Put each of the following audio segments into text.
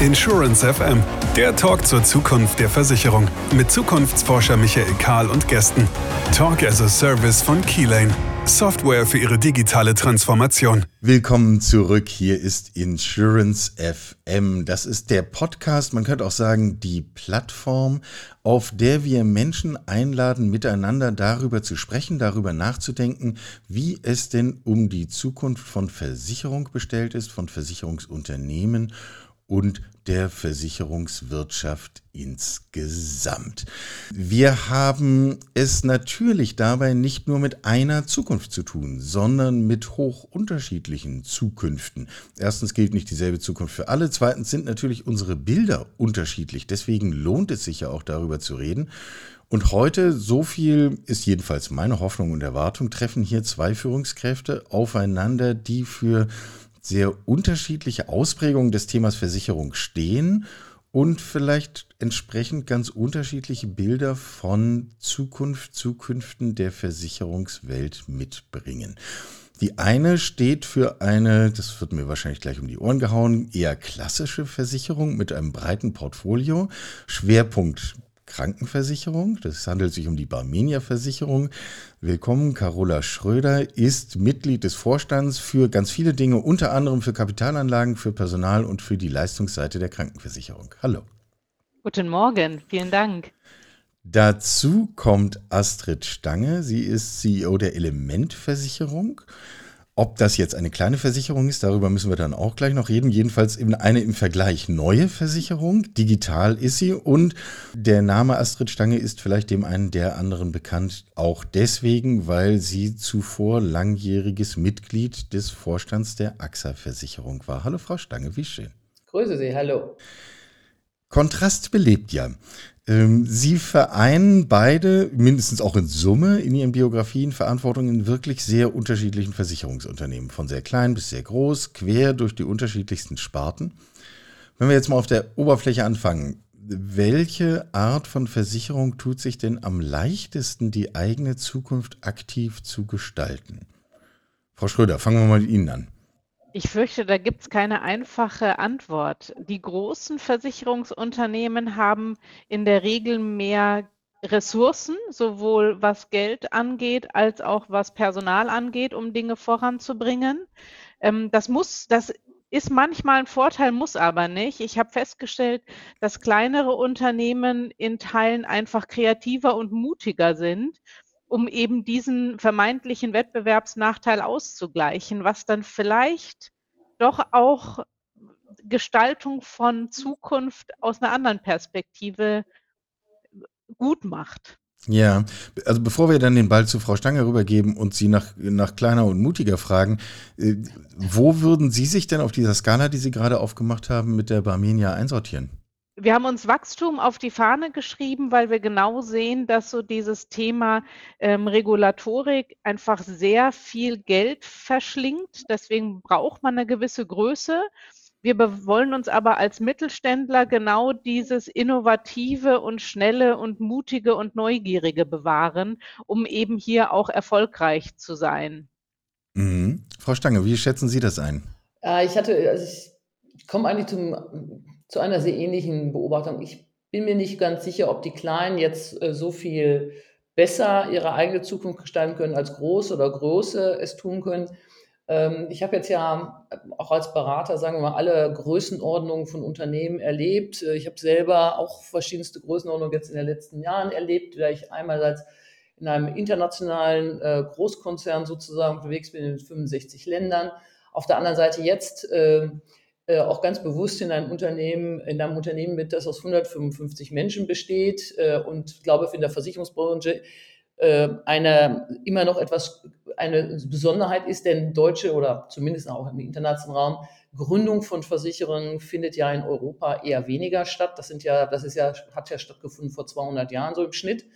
Insurance FM, der Talk zur Zukunft der Versicherung mit Zukunftsforscher Michael Kahl und Gästen. Talk as a Service von Keylane. Software für Ihre digitale Transformation. Willkommen zurück. Hier ist Insurance FM. Das ist der Podcast, man könnte auch sagen, die Plattform, auf der wir Menschen einladen, miteinander darüber zu sprechen, darüber nachzudenken, wie es denn um die Zukunft von Versicherung bestellt ist, von Versicherungsunternehmen und der Versicherungswirtschaft insgesamt. Wir haben es natürlich dabei nicht nur mit einer Zukunft zu tun, sondern mit hoch unterschiedlichen Zukünften. Erstens gilt nicht dieselbe Zukunft für alle, zweitens sind natürlich unsere Bilder unterschiedlich, deswegen lohnt es sich ja auch darüber zu reden. Und heute, so viel ist jedenfalls meine Hoffnung und Erwartung, treffen hier zwei Führungskräfte aufeinander, die für sehr unterschiedliche Ausprägungen des Themas Versicherung stehen und vielleicht entsprechend ganz unterschiedliche Bilder von Zukunft, Zukünften der Versicherungswelt mitbringen. Die eine steht für eine, das wird mir wahrscheinlich gleich um die Ohren gehauen, eher klassische Versicherung mit einem breiten Portfolio. Schwerpunkt Krankenversicherung. Das handelt sich um die Barmenia-Versicherung. Willkommen, Carola Schröder ist Mitglied des Vorstands für ganz viele Dinge, unter anderem für Kapitalanlagen, für Personal und für die Leistungsseite der Krankenversicherung. Hallo. Guten Morgen, vielen Dank. Dazu kommt Astrid Stange. Sie ist CEO der Elementversicherung. Ob das jetzt eine kleine Versicherung ist, darüber müssen wir dann auch gleich noch reden. Jedenfalls eine im Vergleich neue Versicherung. Digital ist sie und der Name Astrid Stange ist vielleicht dem einen der anderen bekannt. Auch deswegen, weil sie zuvor langjähriges Mitglied des Vorstands der AXA Versicherung war. Hallo Frau Stange, wie schön. Grüße Sie, hallo. Kontrast belebt ja. Ähm, sie vereinen beide, mindestens auch in Summe, in ihren Biografien Verantwortung in wirklich sehr unterschiedlichen Versicherungsunternehmen. Von sehr klein bis sehr groß, quer durch die unterschiedlichsten Sparten. Wenn wir jetzt mal auf der Oberfläche anfangen, welche Art von Versicherung tut sich denn am leichtesten, die eigene Zukunft aktiv zu gestalten? Frau Schröder, fangen wir mal mit Ihnen an. Ich fürchte, da gibt es keine einfache Antwort. Die großen Versicherungsunternehmen haben in der Regel mehr Ressourcen, sowohl was Geld angeht, als auch was Personal angeht, um Dinge voranzubringen. Ähm, das muss, das ist manchmal ein Vorteil, muss aber nicht. Ich habe festgestellt, dass kleinere Unternehmen in Teilen einfach kreativer und mutiger sind um eben diesen vermeintlichen Wettbewerbsnachteil auszugleichen, was dann vielleicht doch auch Gestaltung von Zukunft aus einer anderen Perspektive gut macht. Ja, also bevor wir dann den Ball zu Frau Stange rübergeben und Sie nach, nach kleiner und mutiger fragen, äh, wo würden Sie sich denn auf dieser Skala, die Sie gerade aufgemacht haben, mit der Barmenia einsortieren? Wir haben uns Wachstum auf die Fahne geschrieben, weil wir genau sehen, dass so dieses Thema ähm, Regulatorik einfach sehr viel Geld verschlingt. Deswegen braucht man eine gewisse Größe. Wir wollen uns aber als Mittelständler genau dieses Innovative und Schnelle und Mutige und Neugierige bewahren, um eben hier auch erfolgreich zu sein. Mhm. Frau Stange, wie schätzen Sie das ein? Äh, ich hatte, also ich komme eigentlich zum zu einer sehr ähnlichen Beobachtung. Ich bin mir nicht ganz sicher, ob die Kleinen jetzt äh, so viel besser ihre eigene Zukunft gestalten können als Große oder Große es tun können. Ähm, ich habe jetzt ja auch als Berater, sagen wir mal, alle Größenordnungen von Unternehmen erlebt. Äh, ich habe selber auch verschiedenste Größenordnungen jetzt in den letzten Jahren erlebt, da ich als in einem internationalen äh, Großkonzern sozusagen unterwegs bin in 65 Ländern. Auf der anderen Seite jetzt äh, äh, auch ganz bewusst in einem Unternehmen, in einem Unternehmen mit, das aus 155 Menschen besteht äh, und glaube in der Versicherungsbranche äh, eine immer noch etwas eine Besonderheit ist, denn deutsche oder zumindest auch im internationalen Raum Gründung von Versicherungen findet ja in Europa eher weniger statt. Das sind ja, das ist ja, hat ja stattgefunden vor 200 Jahren so im Schnitt.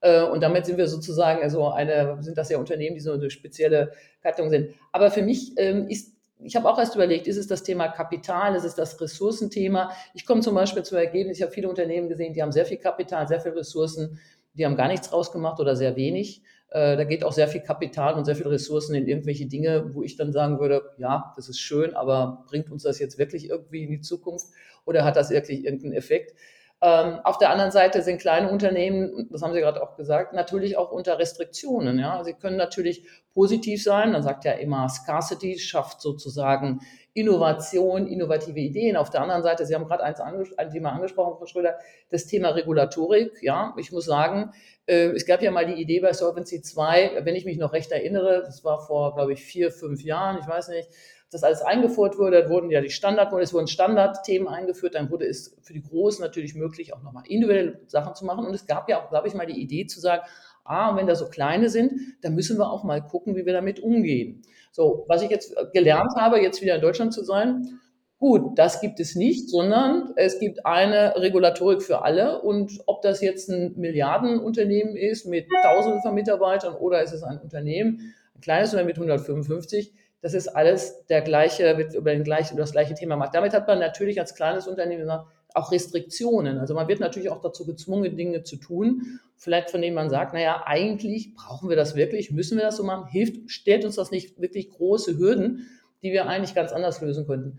Und damit sind wir sozusagen, also eine, sind das ja Unternehmen, die so eine spezielle Gattung sind. Aber für mich ähm, ist ich habe auch erst überlegt, ist es das Thema Kapital, ist es das Ressourcenthema? Ich komme zum Beispiel zu Ergebnis, ich habe viele Unternehmen gesehen, die haben sehr viel Kapital, sehr viele Ressourcen, die haben gar nichts rausgemacht oder sehr wenig. Äh, da geht auch sehr viel Kapital und sehr viele Ressourcen in irgendwelche Dinge, wo ich dann sagen würde, ja, das ist schön, aber bringt uns das jetzt wirklich irgendwie in die Zukunft oder hat das wirklich irgendeinen Effekt? Ähm, auf der anderen Seite sind kleine Unternehmen, das haben Sie gerade auch gesagt, natürlich auch unter Restriktionen. Ja? Sie können natürlich positiv sein. Man sagt ja immer, Scarcity schafft sozusagen Innovation, innovative Ideen. Auf der anderen Seite, Sie haben gerade ein Thema angesprochen, Frau Schröder, das Thema Regulatorik. Ja, ich muss sagen, äh, es gab ja mal die Idee bei Solvency 2, wenn ich mich noch recht erinnere, das war vor, glaube ich, vier, fünf Jahren, ich weiß nicht, das alles eingeführt wurde, wurden ja die Standard, es wurden Standardthemen eingeführt, dann wurde es für die Großen natürlich möglich, auch nochmal individuelle Sachen zu machen. Und es gab ja auch, glaube ich, mal die Idee zu sagen, ah, wenn da so kleine sind, dann müssen wir auch mal gucken, wie wir damit umgehen. So, was ich jetzt gelernt habe, jetzt wieder in Deutschland zu sein, gut, das gibt es nicht, sondern es gibt eine Regulatorik für alle und ob das jetzt ein Milliardenunternehmen ist mit Tausenden von Mitarbeitern oder ist es ein Unternehmen, ein kleines Unternehmen mit 155, das ist alles der gleiche, über, den gleichen, über das gleiche Thema macht. Damit hat man natürlich als kleines Unternehmen auch Restriktionen. Also man wird natürlich auch dazu gezwungen, Dinge zu tun, vielleicht von denen man sagt, naja, eigentlich brauchen wir das wirklich, müssen wir das so machen, hilft, stellt uns das nicht wirklich große Hürden, die wir eigentlich ganz anders lösen könnten.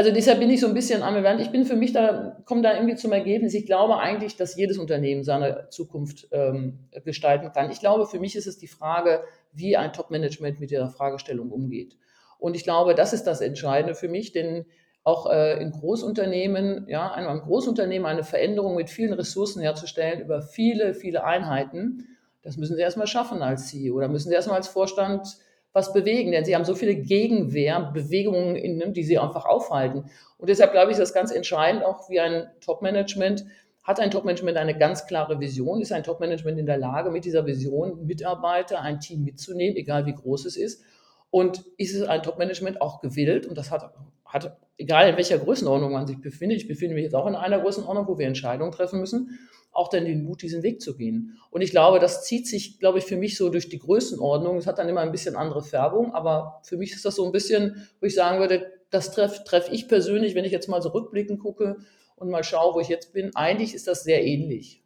Also deshalb bin ich so ein bisschen ambivalent. Ich bin für mich da, komme da irgendwie zum Ergebnis. Ich glaube eigentlich, dass jedes Unternehmen seine Zukunft ähm, gestalten kann. Ich glaube, für mich ist es die Frage, wie ein Top-Management mit dieser Fragestellung umgeht. Und ich glaube, das ist das Entscheidende für mich, denn auch äh, in Großunternehmen, ja, einem Großunternehmen eine Veränderung mit vielen Ressourcen herzustellen über viele, viele Einheiten, das müssen Sie erstmal schaffen als CEO oder müssen Sie erstmal als Vorstand was bewegen, denn Sie haben so viele Gegenwehr, Bewegungen, in, die Sie einfach aufhalten. Und deshalb glaube ich, ist das ganz entscheidend, auch wie ein Top-Management, hat ein Top-Management eine ganz klare Vision, ist ein Top-Management in der Lage, mit dieser Vision Mitarbeiter, ein Team mitzunehmen, egal wie groß es ist. Und ist es ein Top-Management auch gewillt, und das hat, hat egal in welcher Größenordnung man sich befindet, ich befinde mich jetzt auch in einer Größenordnung, wo wir Entscheidungen treffen müssen, auch dann den Mut, diesen Weg zu gehen. Und ich glaube, das zieht sich, glaube ich, für mich so durch die Größenordnung. Es hat dann immer ein bisschen andere Färbung, aber für mich ist das so ein bisschen, wo ich sagen würde, das treffe treff ich persönlich, wenn ich jetzt mal so rückblickend gucke und mal schaue, wo ich jetzt bin. Eigentlich ist das sehr ähnlich.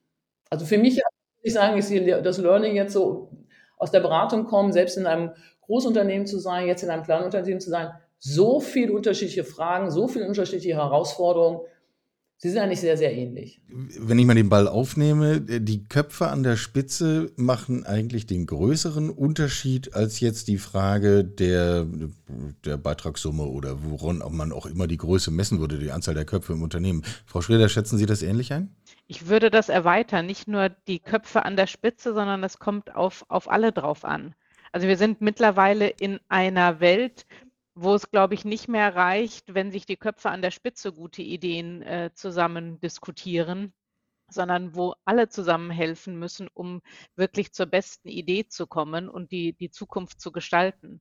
Also für mich, würde ich sagen, ist das Learning jetzt so aus der Beratung kommen, selbst in einem Großunternehmen zu sein, jetzt in einem kleinen Unternehmen zu sein, so viele unterschiedliche Fragen, so viele unterschiedliche Herausforderungen. Sie sind eigentlich sehr, sehr ähnlich. Wenn ich mal den Ball aufnehme, die Köpfe an der Spitze machen eigentlich den größeren Unterschied als jetzt die Frage der, der Beitragssumme oder woran man auch immer die Größe messen würde, die Anzahl der Köpfe im Unternehmen. Frau Schröder, schätzen Sie das ähnlich ein? Ich würde das erweitern, nicht nur die Köpfe an der Spitze, sondern es kommt auf, auf alle drauf an. Also wir sind mittlerweile in einer Welt, wo es, glaube ich, nicht mehr reicht, wenn sich die Köpfe an der Spitze gute Ideen äh, zusammen diskutieren, sondern wo alle zusammen helfen müssen, um wirklich zur besten Idee zu kommen und die, die Zukunft zu gestalten.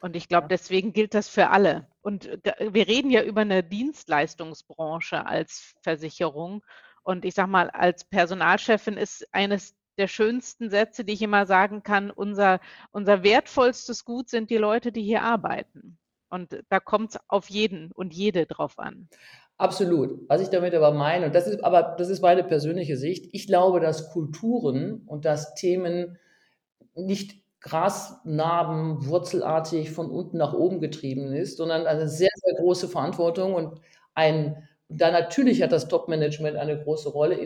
Und ich glaube, deswegen gilt das für alle. Und wir reden ja über eine Dienstleistungsbranche als Versicherung. Und ich sage mal, als Personalchefin ist eines der schönsten Sätze, die ich immer sagen kann, unser, unser wertvollstes Gut sind die Leute, die hier arbeiten. Und da kommt es auf jeden und jede drauf an. Absolut. Was ich damit aber meine, und das ist aber das ist meine persönliche Sicht, ich glaube, dass Kulturen und dass Themen nicht Grasnarben wurzelartig von unten nach oben getrieben ist, sondern eine sehr, sehr große Verantwortung und ein, da natürlich hat das Top-Management eine große Rolle,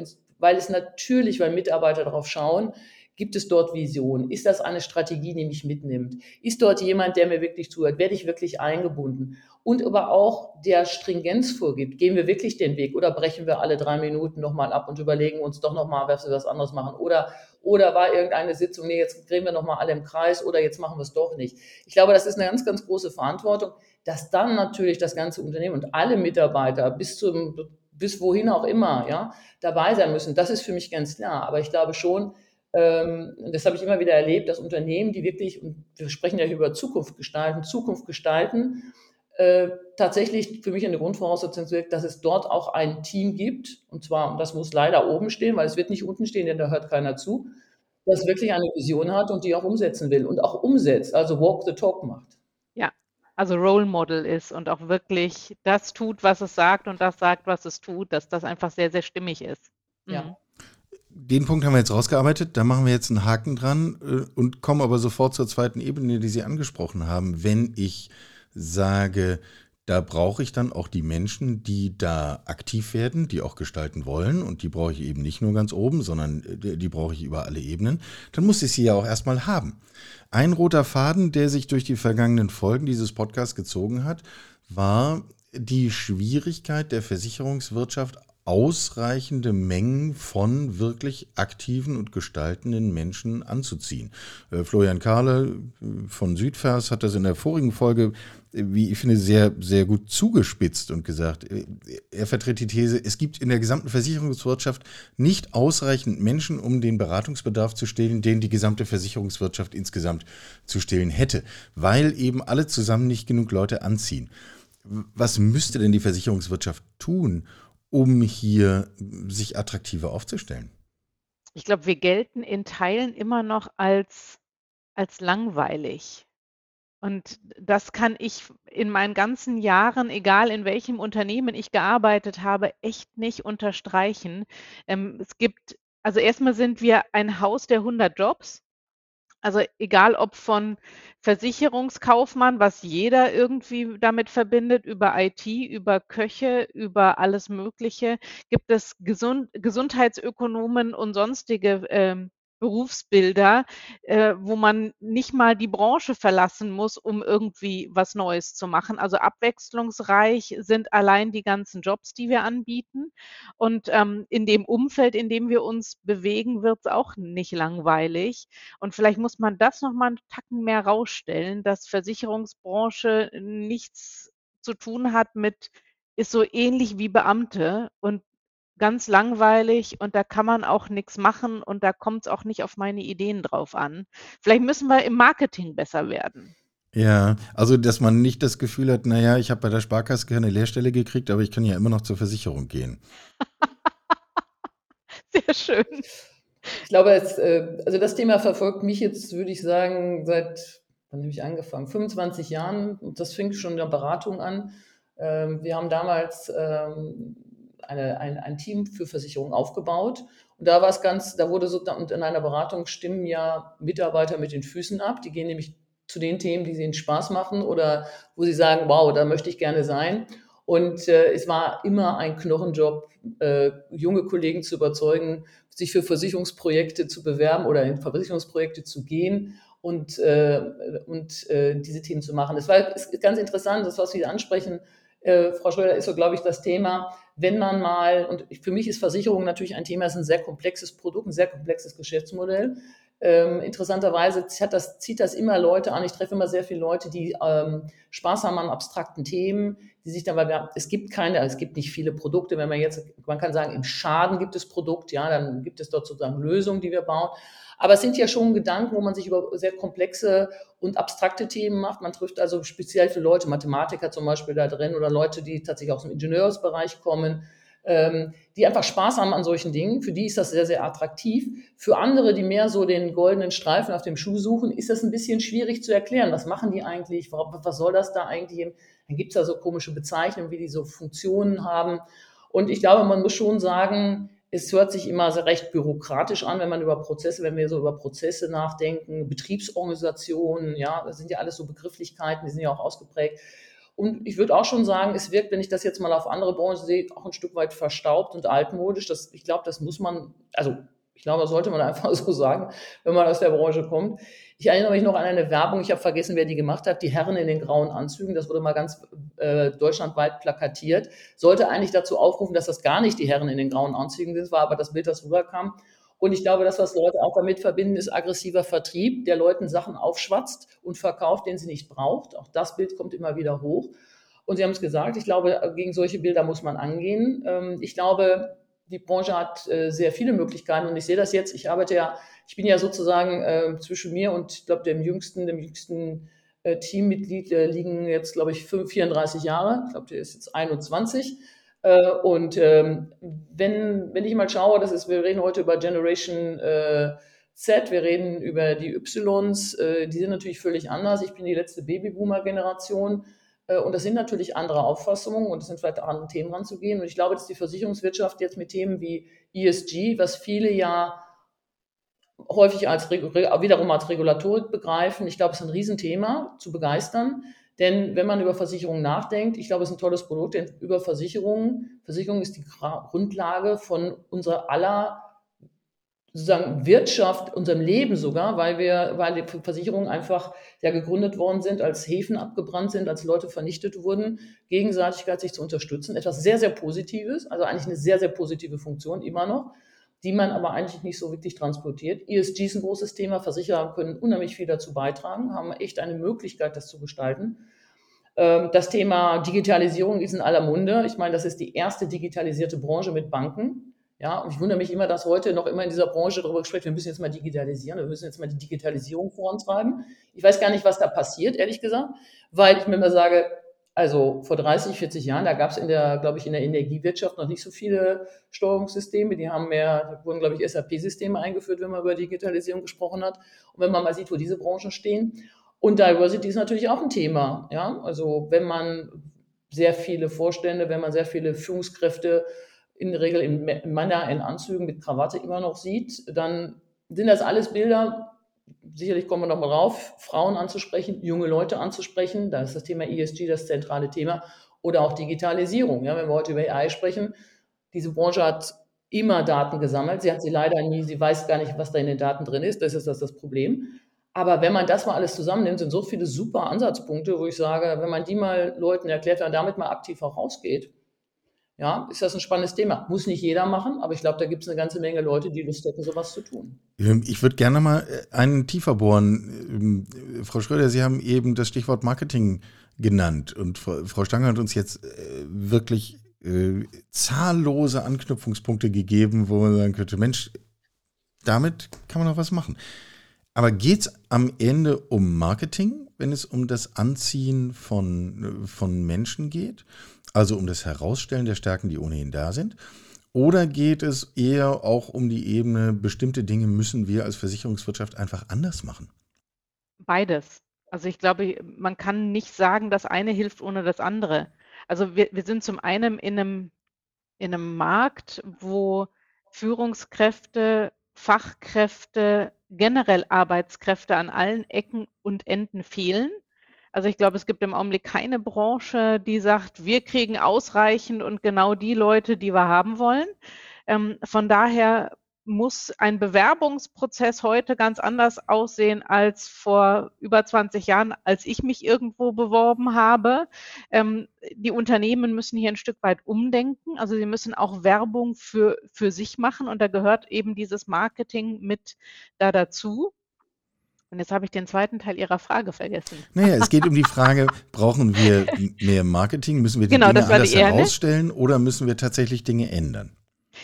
weil es natürlich, weil Mitarbeiter darauf schauen, Gibt es dort Visionen? Ist das eine Strategie, die mich mitnimmt? Ist dort jemand, der mir wirklich zuhört? Werde ich wirklich eingebunden? Und aber auch der Stringenz vorgibt. Gehen wir wirklich den Weg oder brechen wir alle drei Minuten nochmal ab und überlegen uns doch nochmal, was wir was anderes machen? Oder, oder war irgendeine Sitzung, nee, jetzt drehen wir nochmal alle im Kreis oder jetzt machen wir es doch nicht. Ich glaube, das ist eine ganz, ganz große Verantwortung, dass dann natürlich das ganze Unternehmen und alle Mitarbeiter bis zum bis wohin auch immer, ja, dabei sein müssen. Das ist für mich ganz klar. Aber ich glaube schon, ähm, das habe ich immer wieder erlebt, dass Unternehmen, die wirklich, und wir sprechen ja über Zukunft gestalten, Zukunft gestalten, äh, tatsächlich für mich eine Grundvoraussetzung ist, dass es dort auch ein Team gibt, und zwar, und das muss leider oben stehen, weil es wird nicht unten stehen, denn da hört keiner zu, das wirklich eine Vision hat und die auch umsetzen will und auch umsetzt, also Walk the Talk macht. Also Role Model ist und auch wirklich das tut, was es sagt und das sagt, was es tut, dass das einfach sehr, sehr stimmig ist. Mhm. Ja. den Punkt haben wir jetzt rausgearbeitet, da machen wir jetzt einen Haken dran äh, und kommen aber sofort zur zweiten Ebene, die Sie angesprochen haben. Wenn ich sage, da brauche ich dann auch die Menschen, die da aktiv werden, die auch gestalten wollen. Und die brauche ich eben nicht nur ganz oben, sondern äh, die brauche ich über alle Ebenen. Dann muss ich sie ja auch erstmal haben. Ein roter Faden, der sich durch die vergangenen Folgen dieses Podcasts gezogen hat, war die Schwierigkeit der Versicherungswirtschaft ausreichende Mengen von wirklich aktiven und gestaltenden Menschen anzuziehen. Äh, Florian Kahle äh, von Südvers hat das in der vorigen Folge, äh, wie ich finde, sehr, sehr gut zugespitzt und gesagt, er vertritt die These, es gibt in der gesamten Versicherungswirtschaft nicht ausreichend Menschen, um den Beratungsbedarf zu stillen, den die gesamte Versicherungswirtschaft insgesamt zu stillen hätte, weil eben alle zusammen nicht genug Leute anziehen. Was müsste denn die Versicherungswirtschaft tun, um hier sich attraktiver aufzustellen? Ich glaube, wir gelten in Teilen immer noch als, als langweilig. Und das kann ich in meinen ganzen Jahren, egal in welchem Unternehmen ich gearbeitet habe, echt nicht unterstreichen. Ähm, es gibt, also erstmal sind wir ein Haus der 100 Jobs. Also egal ob von Versicherungskaufmann, was jeder irgendwie damit verbindet, über IT, über Köche, über alles Mögliche, gibt es Gesund Gesundheitsökonomen und sonstige ähm, Berufsbilder, äh, wo man nicht mal die Branche verlassen muss, um irgendwie was Neues zu machen. Also abwechslungsreich sind allein die ganzen Jobs, die wir anbieten. Und ähm, in dem Umfeld, in dem wir uns bewegen, wird es auch nicht langweilig. Und vielleicht muss man das noch mal einen Tacken mehr rausstellen, dass Versicherungsbranche nichts zu tun hat mit ist so ähnlich wie Beamte und ganz langweilig und da kann man auch nichts machen und da kommt es auch nicht auf meine Ideen drauf an. Vielleicht müssen wir im Marketing besser werden. Ja, also dass man nicht das Gefühl hat, naja, ich habe bei der Sparkasse keine Lehrstelle gekriegt, aber ich kann ja immer noch zur Versicherung gehen. Sehr schön. Ich glaube, es, äh, also das Thema verfolgt mich jetzt, würde ich sagen, seit, wann habe ich angefangen? 25 Jahren. Und das fing schon in der Beratung an. Ähm, wir haben damals ähm, eine, ein, ein Team für Versicherungen aufgebaut. Und da war es ganz, da wurde so, und in einer Beratung stimmen ja Mitarbeiter mit den Füßen ab. Die gehen nämlich zu den Themen, die ihnen Spaß machen oder wo sie sagen, wow, da möchte ich gerne sein. Und äh, es war immer ein Knochenjob, äh, junge Kollegen zu überzeugen, sich für Versicherungsprojekte zu bewerben oder in Versicherungsprojekte zu gehen und, äh, und äh, diese Themen zu machen. Es war ist ganz interessant, das, was Sie ansprechen, äh, Frau Schröder, ist so, glaube ich, das Thema, wenn man mal, und für mich ist Versicherung natürlich ein Thema, ist ein sehr komplexes Produkt, ein sehr komplexes Geschäftsmodell. Ähm, interessanterweise zieht das, zieht das immer Leute an. Ich treffe immer sehr viele Leute, die ähm, Spaß haben an abstrakten Themen, die sich dann, weil es gibt keine, es gibt nicht viele Produkte. Wenn man jetzt, man kann sagen, im Schaden gibt es Produkt, ja, dann gibt es dort sozusagen Lösungen, die wir bauen. Aber es sind ja schon Gedanken, wo man sich über sehr komplexe und abstrakte Themen macht. Man trifft also speziell für Leute, Mathematiker zum Beispiel da drin oder Leute, die tatsächlich aus dem Ingenieursbereich kommen, die einfach Spaß haben an solchen Dingen. Für die ist das sehr, sehr attraktiv. Für andere, die mehr so den goldenen Streifen auf dem Schuh suchen, ist das ein bisschen schwierig zu erklären. Was machen die eigentlich? Was soll das da eigentlich? Dann gibt es da so komische Bezeichnungen, wie die so Funktionen haben. Und ich glaube, man muss schon sagen, es hört sich immer recht bürokratisch an, wenn man über Prozesse, wenn wir so über Prozesse nachdenken, Betriebsorganisationen, ja, das sind ja alles so Begrifflichkeiten, die sind ja auch ausgeprägt. Und ich würde auch schon sagen, es wirkt, wenn ich das jetzt mal auf andere Branchen sehe, auch ein Stück weit verstaubt und altmodisch. Das, ich glaube, das muss man, also ich glaube, das sollte man einfach so sagen, wenn man aus der Branche kommt. Ich erinnere mich noch an eine Werbung, ich habe vergessen, wer die gemacht hat, die Herren in den grauen Anzügen, das wurde mal ganz äh, deutschlandweit plakatiert, sollte eigentlich dazu aufrufen, dass das gar nicht die Herren in den grauen Anzügen sind, war aber das Bild, das rüberkam. Und ich glaube, das, was Leute auch damit verbinden, ist aggressiver Vertrieb, der Leuten Sachen aufschwatzt und verkauft, den sie nicht braucht. Auch das Bild kommt immer wieder hoch. Und Sie haben es gesagt, ich glaube, gegen solche Bilder muss man angehen. Ähm, ich glaube, die Branche hat äh, sehr viele Möglichkeiten und ich sehe das jetzt. Ich arbeite ja, ich bin ja sozusagen äh, zwischen mir und ich glaube dem jüngsten, dem jüngsten äh, Teammitglied liegen jetzt, glaube ich, 5, 34 Jahre. Ich glaube, der ist jetzt 21. Äh, und ähm, wenn, wenn ich mal schaue, das ist, wir reden heute über Generation äh, Z, wir reden über die Ys, die sind natürlich völlig anders. Ich bin die letzte Babyboomer-Generation. Äh, und das sind natürlich andere Auffassungen und es sind vielleicht auch andere Themen ranzugehen. Und ich glaube, dass die Versicherungswirtschaft jetzt mit Themen wie ESG, was viele ja häufig als wiederum als Regulatorik begreifen, ich glaube, es ist ein Riesenthema zu begeistern. Denn wenn man über Versicherungen nachdenkt, ich glaube, es ist ein tolles Produkt, denn über Versicherungen, Versicherung ist die Grundlage von unserer aller sozusagen Wirtschaft, unserem Leben sogar, weil wir, weil die Versicherungen einfach ja gegründet worden sind, als Häfen abgebrannt sind, als Leute vernichtet wurden, Gegenseitigkeit sich zu unterstützen. Etwas sehr, sehr Positives, also eigentlich eine sehr, sehr positive Funktion immer noch, die man aber eigentlich nicht so wirklich transportiert. ESG ist ein großes Thema. Versicherer können unheimlich viel dazu beitragen, haben echt eine Möglichkeit, das zu gestalten. Ähm, das Thema Digitalisierung ist in aller Munde. Ich meine, das ist die erste digitalisierte Branche mit Banken. Ja, und ich wundere mich immer, dass heute noch immer in dieser Branche darüber gesprochen wird, wir müssen jetzt mal digitalisieren, wir müssen jetzt mal die Digitalisierung vorantreiben. Ich weiß gar nicht, was da passiert, ehrlich gesagt, weil ich mir immer sage, also vor 30, 40 Jahren, da gab es in der, glaube ich, in der Energiewirtschaft noch nicht so viele Steuerungssysteme. Die haben mehr, da wurden, glaube ich, SAP-Systeme eingeführt, wenn man über Digitalisierung gesprochen hat. Und wenn man mal sieht, wo diese Branchen stehen. Und Diversity ist natürlich auch ein Thema. Ja, also wenn man sehr viele Vorstände, wenn man sehr viele Führungskräfte in der Regel in Männer in Anzügen mit Krawatte immer noch sieht, dann sind das alles Bilder, sicherlich kommen wir noch mal drauf, Frauen anzusprechen, junge Leute anzusprechen, da ist das Thema ESG das zentrale Thema, oder auch Digitalisierung. Ja, wenn wir heute über AI sprechen, diese Branche hat immer Daten gesammelt, sie hat sie leider nie, sie weiß gar nicht, was da in den Daten drin ist, das ist das, das Problem. Aber wenn man das mal alles zusammennimmt, sind so viele super Ansatzpunkte, wo ich sage, wenn man die mal Leuten erklärt, man damit mal aktiv auch rausgeht, ja, ist das ein spannendes Thema. Muss nicht jeder machen, aber ich glaube, da gibt es eine ganze Menge Leute, die Lust hätten, sowas zu tun. Ähm, ich würde gerne mal äh, einen tiefer bohren. Ähm, Frau Schröder, Sie haben eben das Stichwort Marketing genannt und Frau Stange hat uns jetzt äh, wirklich äh, zahllose Anknüpfungspunkte gegeben, wo man sagen könnte, Mensch, damit kann man noch was machen. Aber geht es am Ende um Marketing, wenn es um das Anziehen von, von Menschen geht? Also um das Herausstellen der Stärken, die ohnehin da sind? Oder geht es eher auch um die Ebene, bestimmte Dinge müssen wir als Versicherungswirtschaft einfach anders machen? Beides. Also ich glaube, man kann nicht sagen, das eine hilft ohne das andere. Also wir, wir sind zum einen in einem, in einem Markt, wo Führungskräfte, Fachkräfte, generell Arbeitskräfte an allen Ecken und Enden fehlen. Also ich glaube, es gibt im Augenblick keine Branche, die sagt, wir kriegen ausreichend und genau die Leute, die wir haben wollen. Ähm, von daher muss ein Bewerbungsprozess heute ganz anders aussehen als vor über 20 Jahren, als ich mich irgendwo beworben habe. Ähm, die Unternehmen müssen hier ein Stück weit umdenken. Also sie müssen auch Werbung für, für sich machen und da gehört eben dieses Marketing mit da dazu. Und jetzt habe ich den zweiten Teil Ihrer Frage vergessen. Naja, es geht um die Frage, brauchen wir mehr Marketing? Müssen wir die genau, Dinge anders herausstellen oder müssen wir tatsächlich Dinge ändern?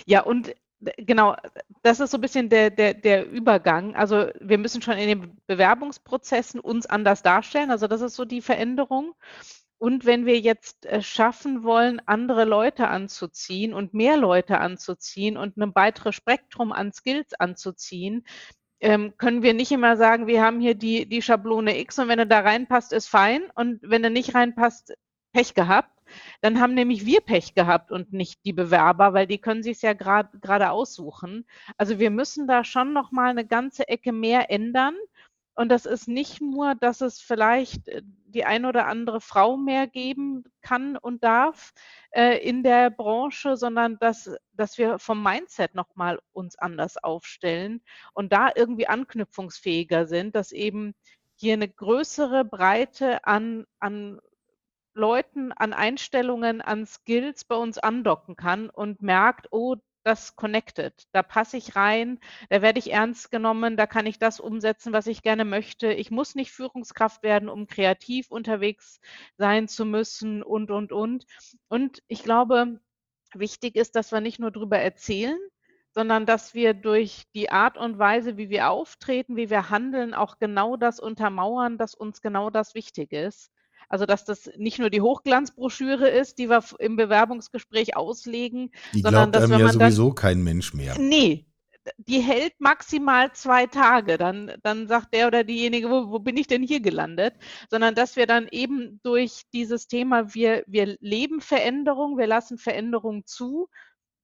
Ja, und äh, genau, das ist so ein bisschen der, der, der Übergang. Also wir müssen schon in den Bewerbungsprozessen uns anders darstellen. Also das ist so die Veränderung. Und wenn wir jetzt äh, schaffen wollen, andere Leute anzuziehen und mehr Leute anzuziehen und ein weiteres Spektrum an Skills anzuziehen, ähm, können wir nicht immer sagen, wir haben hier die, die Schablone X und wenn er da reinpasst, ist fein und wenn er nicht reinpasst, Pech gehabt. Dann haben nämlich wir Pech gehabt und nicht die Bewerber, weil die können sich ja gerade aussuchen. Also wir müssen da schon noch mal eine ganze Ecke mehr ändern und das ist nicht nur, dass es vielleicht äh, die ein oder andere Frau mehr geben kann und darf äh, in der Branche, sondern dass, dass wir vom Mindset nochmal uns anders aufstellen und da irgendwie anknüpfungsfähiger sind, dass eben hier eine größere Breite an, an Leuten, an Einstellungen, an Skills bei uns andocken kann und merkt, oh, das connected. Da passe ich rein, da werde ich ernst genommen, da kann ich das umsetzen, was ich gerne möchte. Ich muss nicht Führungskraft werden, um kreativ unterwegs sein zu müssen und, und, und. Und ich glaube, wichtig ist, dass wir nicht nur darüber erzählen, sondern dass wir durch die Art und Weise, wie wir auftreten, wie wir handeln, auch genau das untermauern, dass uns genau das wichtig ist. Also dass das nicht nur die Hochglanzbroschüre ist, die wir im Bewerbungsgespräch auslegen, die sondern dass einem ja sowieso dann, kein Mensch mehr. Nee, die hält maximal zwei Tage. Dann, dann sagt der oder diejenige, wo, wo bin ich denn hier gelandet? Sondern dass wir dann eben durch dieses Thema, wir, wir leben Veränderung, wir lassen Veränderung zu.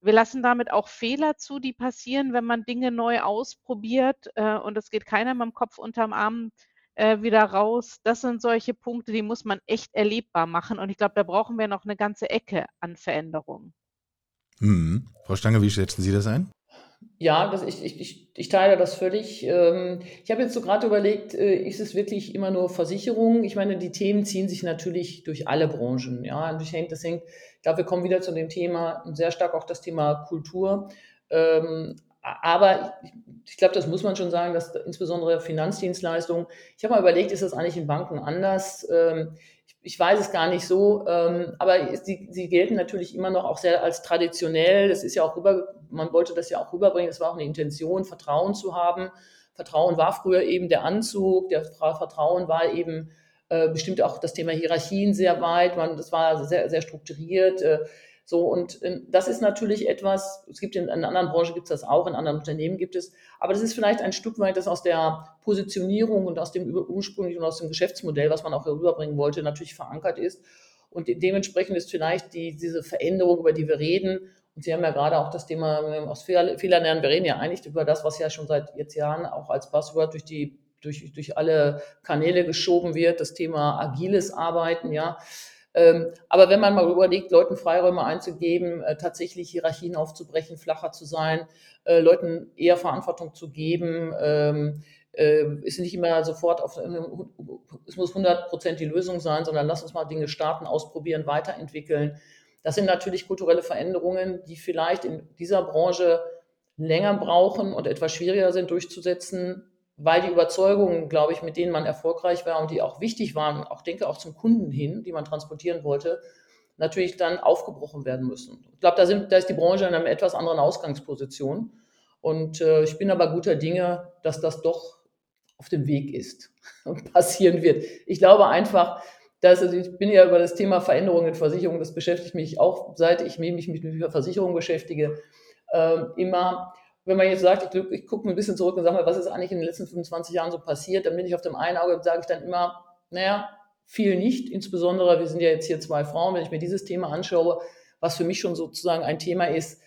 Wir lassen damit auch Fehler zu, die passieren, wenn man Dinge neu ausprobiert äh, und es geht keiner mit dem Kopf unterm Arm äh, wieder raus. Das sind solche Punkte, die muss man echt erlebbar machen. Und ich glaube, da brauchen wir noch eine ganze Ecke an Veränderungen. Hm. Frau Stange, wie schätzen Sie das ein? Ja, das, ich, ich, ich teile das völlig. Ähm, ich habe jetzt so gerade überlegt, äh, ist es wirklich immer nur Versicherung? Ich meine, die Themen ziehen sich natürlich durch alle Branchen. Ja, und ich denke, das hängt, ich glaube, wir kommen wieder zu dem Thema, sehr stark auch das Thema Kultur. Aber ich, ich glaube, das muss man schon sagen, dass insbesondere Finanzdienstleistungen, ich habe mal überlegt, ist das eigentlich in Banken anders? Ähm, ich weiß es gar nicht so, ähm, aber sie, sie gelten natürlich immer noch auch sehr als traditionell. Das ist ja auch rüber, man wollte das ja auch rüberbringen, das war auch eine Intention, Vertrauen zu haben. Vertrauen war früher eben der Anzug, der Vertrauen war eben äh, bestimmt auch das Thema Hierarchien sehr weit, man, das war sehr, sehr strukturiert. Äh, so, und äh, das ist natürlich etwas, es gibt in, in anderen Branchen gibt es das auch, in anderen Unternehmen gibt es, aber das ist vielleicht ein Stück weit, das aus der Positionierung und aus dem ursprünglichen und aus dem Geschäftsmodell, was man auch rüberbringen wollte, natürlich verankert ist. Und dementsprechend ist vielleicht die, diese Veränderung, über die wir reden, und Sie haben ja gerade auch das Thema aus Fehlern lernen, wir reden ja eigentlich über das, was ja schon seit jetzt Jahren auch als Buzzword durch die durch, durch alle Kanäle geschoben wird, das Thema agiles Arbeiten, ja. Ähm, aber wenn man mal überlegt, Leuten Freiräume einzugeben, äh, tatsächlich Hierarchien aufzubrechen, flacher zu sein, äh, Leuten eher Verantwortung zu geben, ähm, äh, ist nicht immer sofort auf, es muss 100 Prozent die Lösung sein, sondern lass uns mal Dinge starten, ausprobieren, weiterentwickeln. Das sind natürlich kulturelle Veränderungen, die vielleicht in dieser Branche länger brauchen und etwas schwieriger sind durchzusetzen, weil die Überzeugungen, glaube ich, mit denen man erfolgreich war und die auch wichtig waren, auch denke auch zum Kunden hin, die man transportieren wollte, natürlich dann aufgebrochen werden müssen. Ich glaube, da, sind, da ist die Branche in einer etwas anderen Ausgangsposition. Und äh, ich bin aber guter Dinge, dass das doch auf dem Weg ist und passieren wird. Ich glaube einfach, dass also ich bin ja über das Thema Veränderungen in Versicherungen, das beschäftigt mich auch, seit ich mich mit Versicherungen beschäftige, äh, immer wenn man jetzt sagt, ich, ich gucke ein bisschen zurück und sage mal, was ist eigentlich in den letzten 25 Jahren so passiert, dann bin ich auf dem einen Auge, sage ich dann immer, naja, viel nicht. Insbesondere, wir sind ja jetzt hier zwei Frauen, wenn ich mir dieses Thema anschaue, was für mich schon sozusagen ein Thema ist,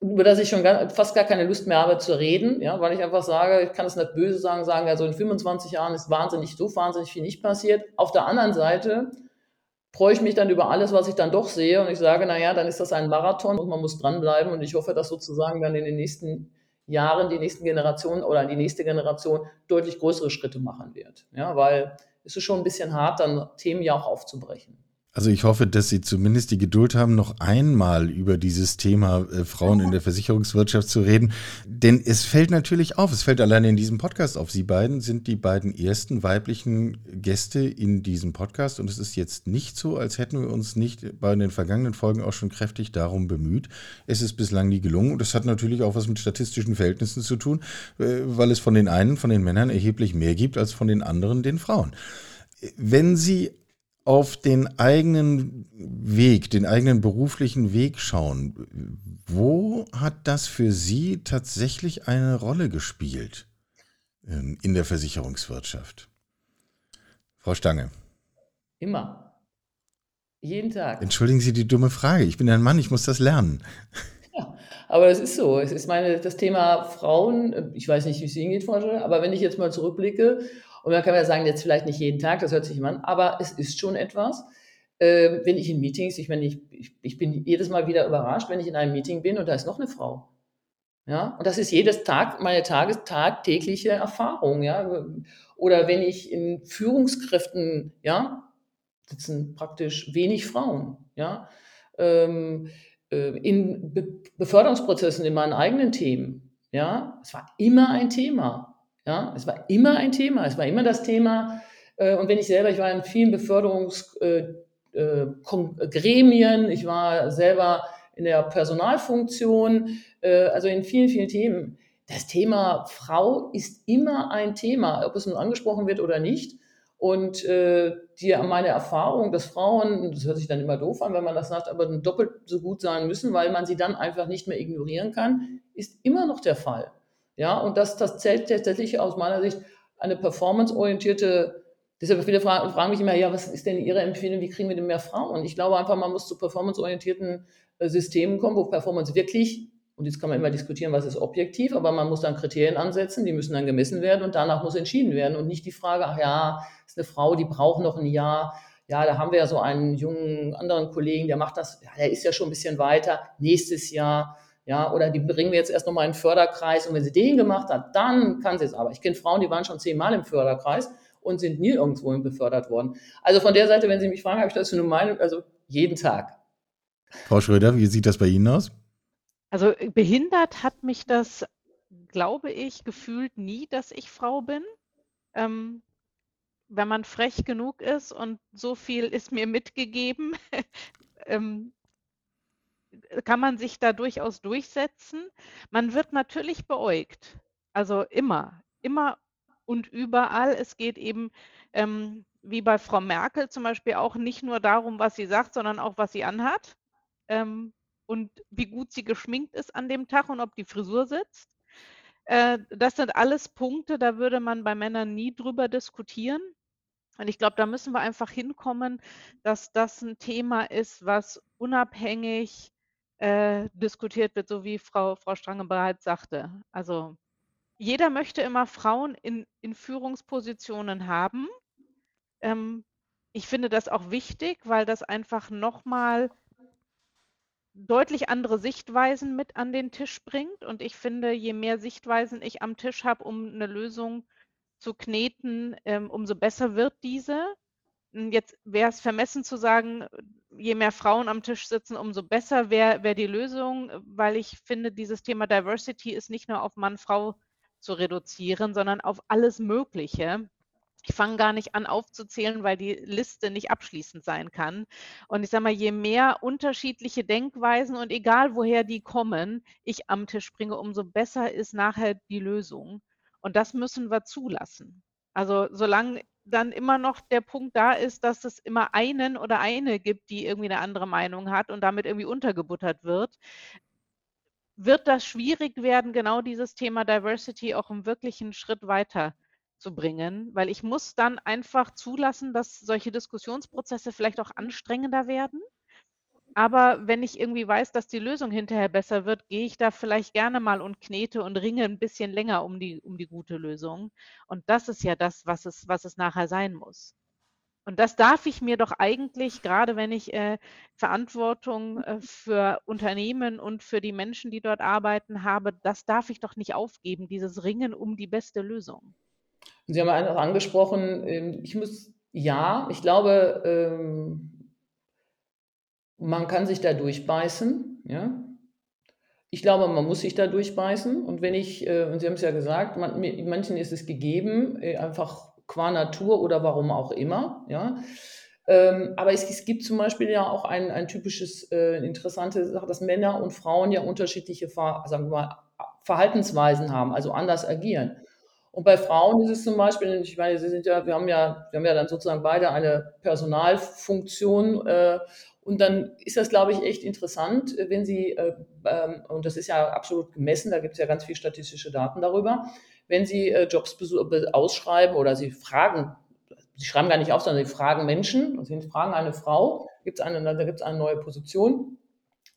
über das ich schon gar, fast gar keine Lust mehr habe zu reden, ja, weil ich einfach sage, ich kann es nicht böse sagen, sagen, also in 25 Jahren ist wahnsinnig, so wahnsinnig viel nicht passiert. Auf der anderen Seite freue ich mich dann über alles, was ich dann doch sehe und ich sage, naja, dann ist das ein Marathon und man muss dranbleiben und ich hoffe, dass sozusagen dann in den nächsten Jahren die nächsten Generationen oder die nächste Generation deutlich größere Schritte machen wird. Ja, weil es ist schon ein bisschen hart, dann Themen ja auch aufzubrechen. Also ich hoffe, dass Sie zumindest die Geduld haben, noch einmal über dieses Thema äh, Frauen in der Versicherungswirtschaft zu reden. Denn es fällt natürlich auf, es fällt alleine in diesem Podcast auf. Sie beiden sind die beiden ersten weiblichen Gäste in diesem Podcast. Und es ist jetzt nicht so, als hätten wir uns nicht bei den vergangenen Folgen auch schon kräftig darum bemüht. Es ist bislang nie gelungen. Und das hat natürlich auch was mit statistischen Verhältnissen zu tun, äh, weil es von den einen, von den Männern erheblich mehr gibt als von den anderen, den Frauen. Wenn Sie auf den eigenen Weg, den eigenen beruflichen Weg schauen, wo hat das für Sie tatsächlich eine Rolle gespielt in der Versicherungswirtschaft? Frau Stange. Immer. Jeden Tag. Entschuldigen Sie die dumme Frage. Ich bin ein Mann, ich muss das lernen. Ja, aber es ist so. Es ist meine, das Thema Frauen, ich weiß nicht, wie es Ihnen geht, Frau Stange, aber wenn ich jetzt mal zurückblicke und man kann ja sagen, jetzt vielleicht nicht jeden Tag, das hört sich immer an, aber es ist schon etwas. Äh, wenn ich in Meetings, ich meine, ich, ich, bin jedes Mal wieder überrascht, wenn ich in einem Meeting bin und da ist noch eine Frau. Ja, und das ist jedes Tag meine Tages tagtägliche Erfahrung, ja. Oder wenn ich in Führungskräften, ja, sitzen praktisch wenig Frauen, ja. Ähm, äh, in Be Beförderungsprozessen in meinen eigenen Themen, ja, es war immer ein Thema. Ja, es war immer ein Thema. Es war immer das Thema. Äh, und wenn ich selber, ich war in vielen Beförderungsgremien, äh, äh, ich war selber in der Personalfunktion, also in vielen, vielen Themen. Das Thema Frau ist immer ein Thema, ob es nun angesprochen wird oder nicht. Und äh, die, meine Erfahrung, dass Frauen, das hört sich dann immer doof an, wenn man das sagt, aber doppelt so gut sein müssen, weil man sie dann einfach nicht mehr ignorieren kann, ist immer noch der Fall. Ja, und das, das zählt tatsächlich aus meiner Sicht eine performanceorientierte Deshalb viele fragen, fragen mich immer, ja, was ist denn Ihre Empfehlung, wie kriegen wir denn mehr Frauen? Ich glaube einfach, man muss zu performanceorientierten äh, Systemen kommen, wo Performance wirklich, und jetzt kann man immer diskutieren, was ist objektiv, aber man muss dann Kriterien ansetzen, die müssen dann gemessen werden und danach muss entschieden werden und nicht die Frage, ach ja, ist eine Frau, die braucht noch ein Jahr, ja, da haben wir ja so einen jungen anderen Kollegen, der macht das, ja, der ist ja schon ein bisschen weiter, nächstes Jahr, ja, oder die bringen wir jetzt erst nochmal in den Förderkreis und wenn sie den gemacht hat, dann kann sie es aber. Ich kenne Frauen, die waren schon zehnmal im Förderkreis und sind nie irgendwo befördert worden. Also von der Seite, wenn Sie mich fragen, habe ich dazu eine Meinung, also jeden Tag. Frau Schröder, wie sieht das bei Ihnen aus? Also behindert hat mich das, glaube ich, gefühlt nie, dass ich Frau bin. Ähm, wenn man frech genug ist und so viel ist mir mitgegeben, ähm, kann man sich da durchaus durchsetzen. Man wird natürlich beäugt. Also immer, immer und überall. Es geht eben ähm, wie bei Frau Merkel zum Beispiel auch nicht nur darum, was sie sagt, sondern auch, was sie anhat ähm, und wie gut sie geschminkt ist an dem Tag und ob die Frisur sitzt. Äh, das sind alles Punkte, da würde man bei Männern nie drüber diskutieren. Und ich glaube, da müssen wir einfach hinkommen, dass das ein Thema ist, was unabhängig äh, diskutiert wird, so wie Frau, Frau Strange bereits sagte. Also jeder möchte immer Frauen in, in Führungspositionen haben. Ähm, ich finde das auch wichtig, weil das einfach nochmal deutlich andere Sichtweisen mit an den Tisch bringt. Und ich finde, je mehr Sichtweisen ich am Tisch habe, um eine Lösung zu kneten, ähm, umso besser wird diese. Hm, jetzt wäre es vermessen zu sagen, je mehr Frauen am Tisch sitzen, umso besser wäre wär die Lösung, weil ich finde, dieses Thema Diversity ist nicht nur auf Mann-Frau zu reduzieren, sondern auf alles Mögliche. Ich fange gar nicht an aufzuzählen, weil die Liste nicht abschließend sein kann. Und ich sage mal, je mehr unterschiedliche Denkweisen und egal woher die kommen, ich am Tisch bringe, umso besser ist nachher die Lösung. Und das müssen wir zulassen. Also solange dann immer noch der Punkt da ist, dass es immer einen oder eine gibt, die irgendwie eine andere Meinung hat und damit irgendwie untergebuttert wird, wird das schwierig werden, genau dieses Thema Diversity auch im wirklichen Schritt weiter zu bringen, weil ich muss dann einfach zulassen, dass solche Diskussionsprozesse vielleicht auch anstrengender werden. Aber wenn ich irgendwie weiß, dass die Lösung hinterher besser wird, gehe ich da vielleicht gerne mal und knete und ringe ein bisschen länger um die, um die gute Lösung. Und das ist ja das, was es, was es nachher sein muss. Und das darf ich mir doch eigentlich, gerade wenn ich äh, Verantwortung äh, für Unternehmen und für die Menschen, die dort arbeiten, habe, das darf ich doch nicht aufgeben, dieses Ringen um die beste Lösung. Sie haben auch angesprochen, ähm, ich muss, ja, ich glaube, ähm, man kann sich da durchbeißen, ja. Ich glaube, man muss sich da durchbeißen. Und wenn ich, äh, und Sie haben es ja gesagt, man, manchen ist es gegeben, äh, einfach qua Natur oder warum auch immer. Ja. Ähm, aber es, es, gibt zum Beispiel ja auch ein, ein typisches, äh, interessante Sache, dass Männer und Frauen ja unterschiedliche sagen wir mal, Verhaltensweisen haben, also anders agieren. Und bei Frauen ist es zum Beispiel, ich meine, sie sind ja, wir haben ja, wir haben ja dann sozusagen beide eine Personalfunktion äh, und dann ist das, glaube ich, echt interessant, wenn Sie, äh, ähm, und das ist ja absolut gemessen, da gibt es ja ganz viele statistische Daten darüber, wenn Sie äh, Jobs ausschreiben oder Sie fragen, Sie schreiben gar nicht auf, sondern Sie fragen Menschen, Sie fragen eine Frau, gibt's eine, da gibt es eine neue Position,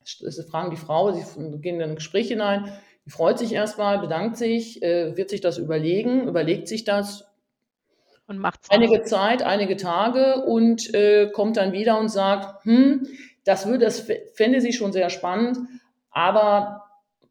Sie fragen die Frau, Sie gehen in ein Gespräch hinein, die freut sich erstmal, bedankt sich, äh, wird sich das überlegen, überlegt sich das, und macht einige Zeit, einige Tage und äh, kommt dann wieder und sagt, hm, das würde, das fände sie schon sehr spannend, aber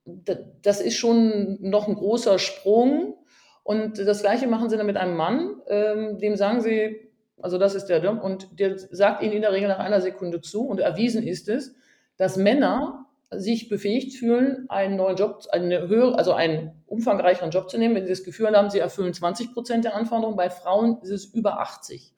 das ist schon noch ein großer Sprung. Und das Gleiche machen sie dann mit einem Mann, ähm, dem sagen sie, also das ist der Job, und der sagt ihnen in der Regel nach einer Sekunde zu. Und erwiesen ist es, dass Männer sich befähigt fühlen, einen neuen Job, eine höhere, also einen umfangreicheren Job zu nehmen, wenn sie das Gefühl haben, sie erfüllen 20 Prozent der Anforderungen. Bei Frauen ist es über 80.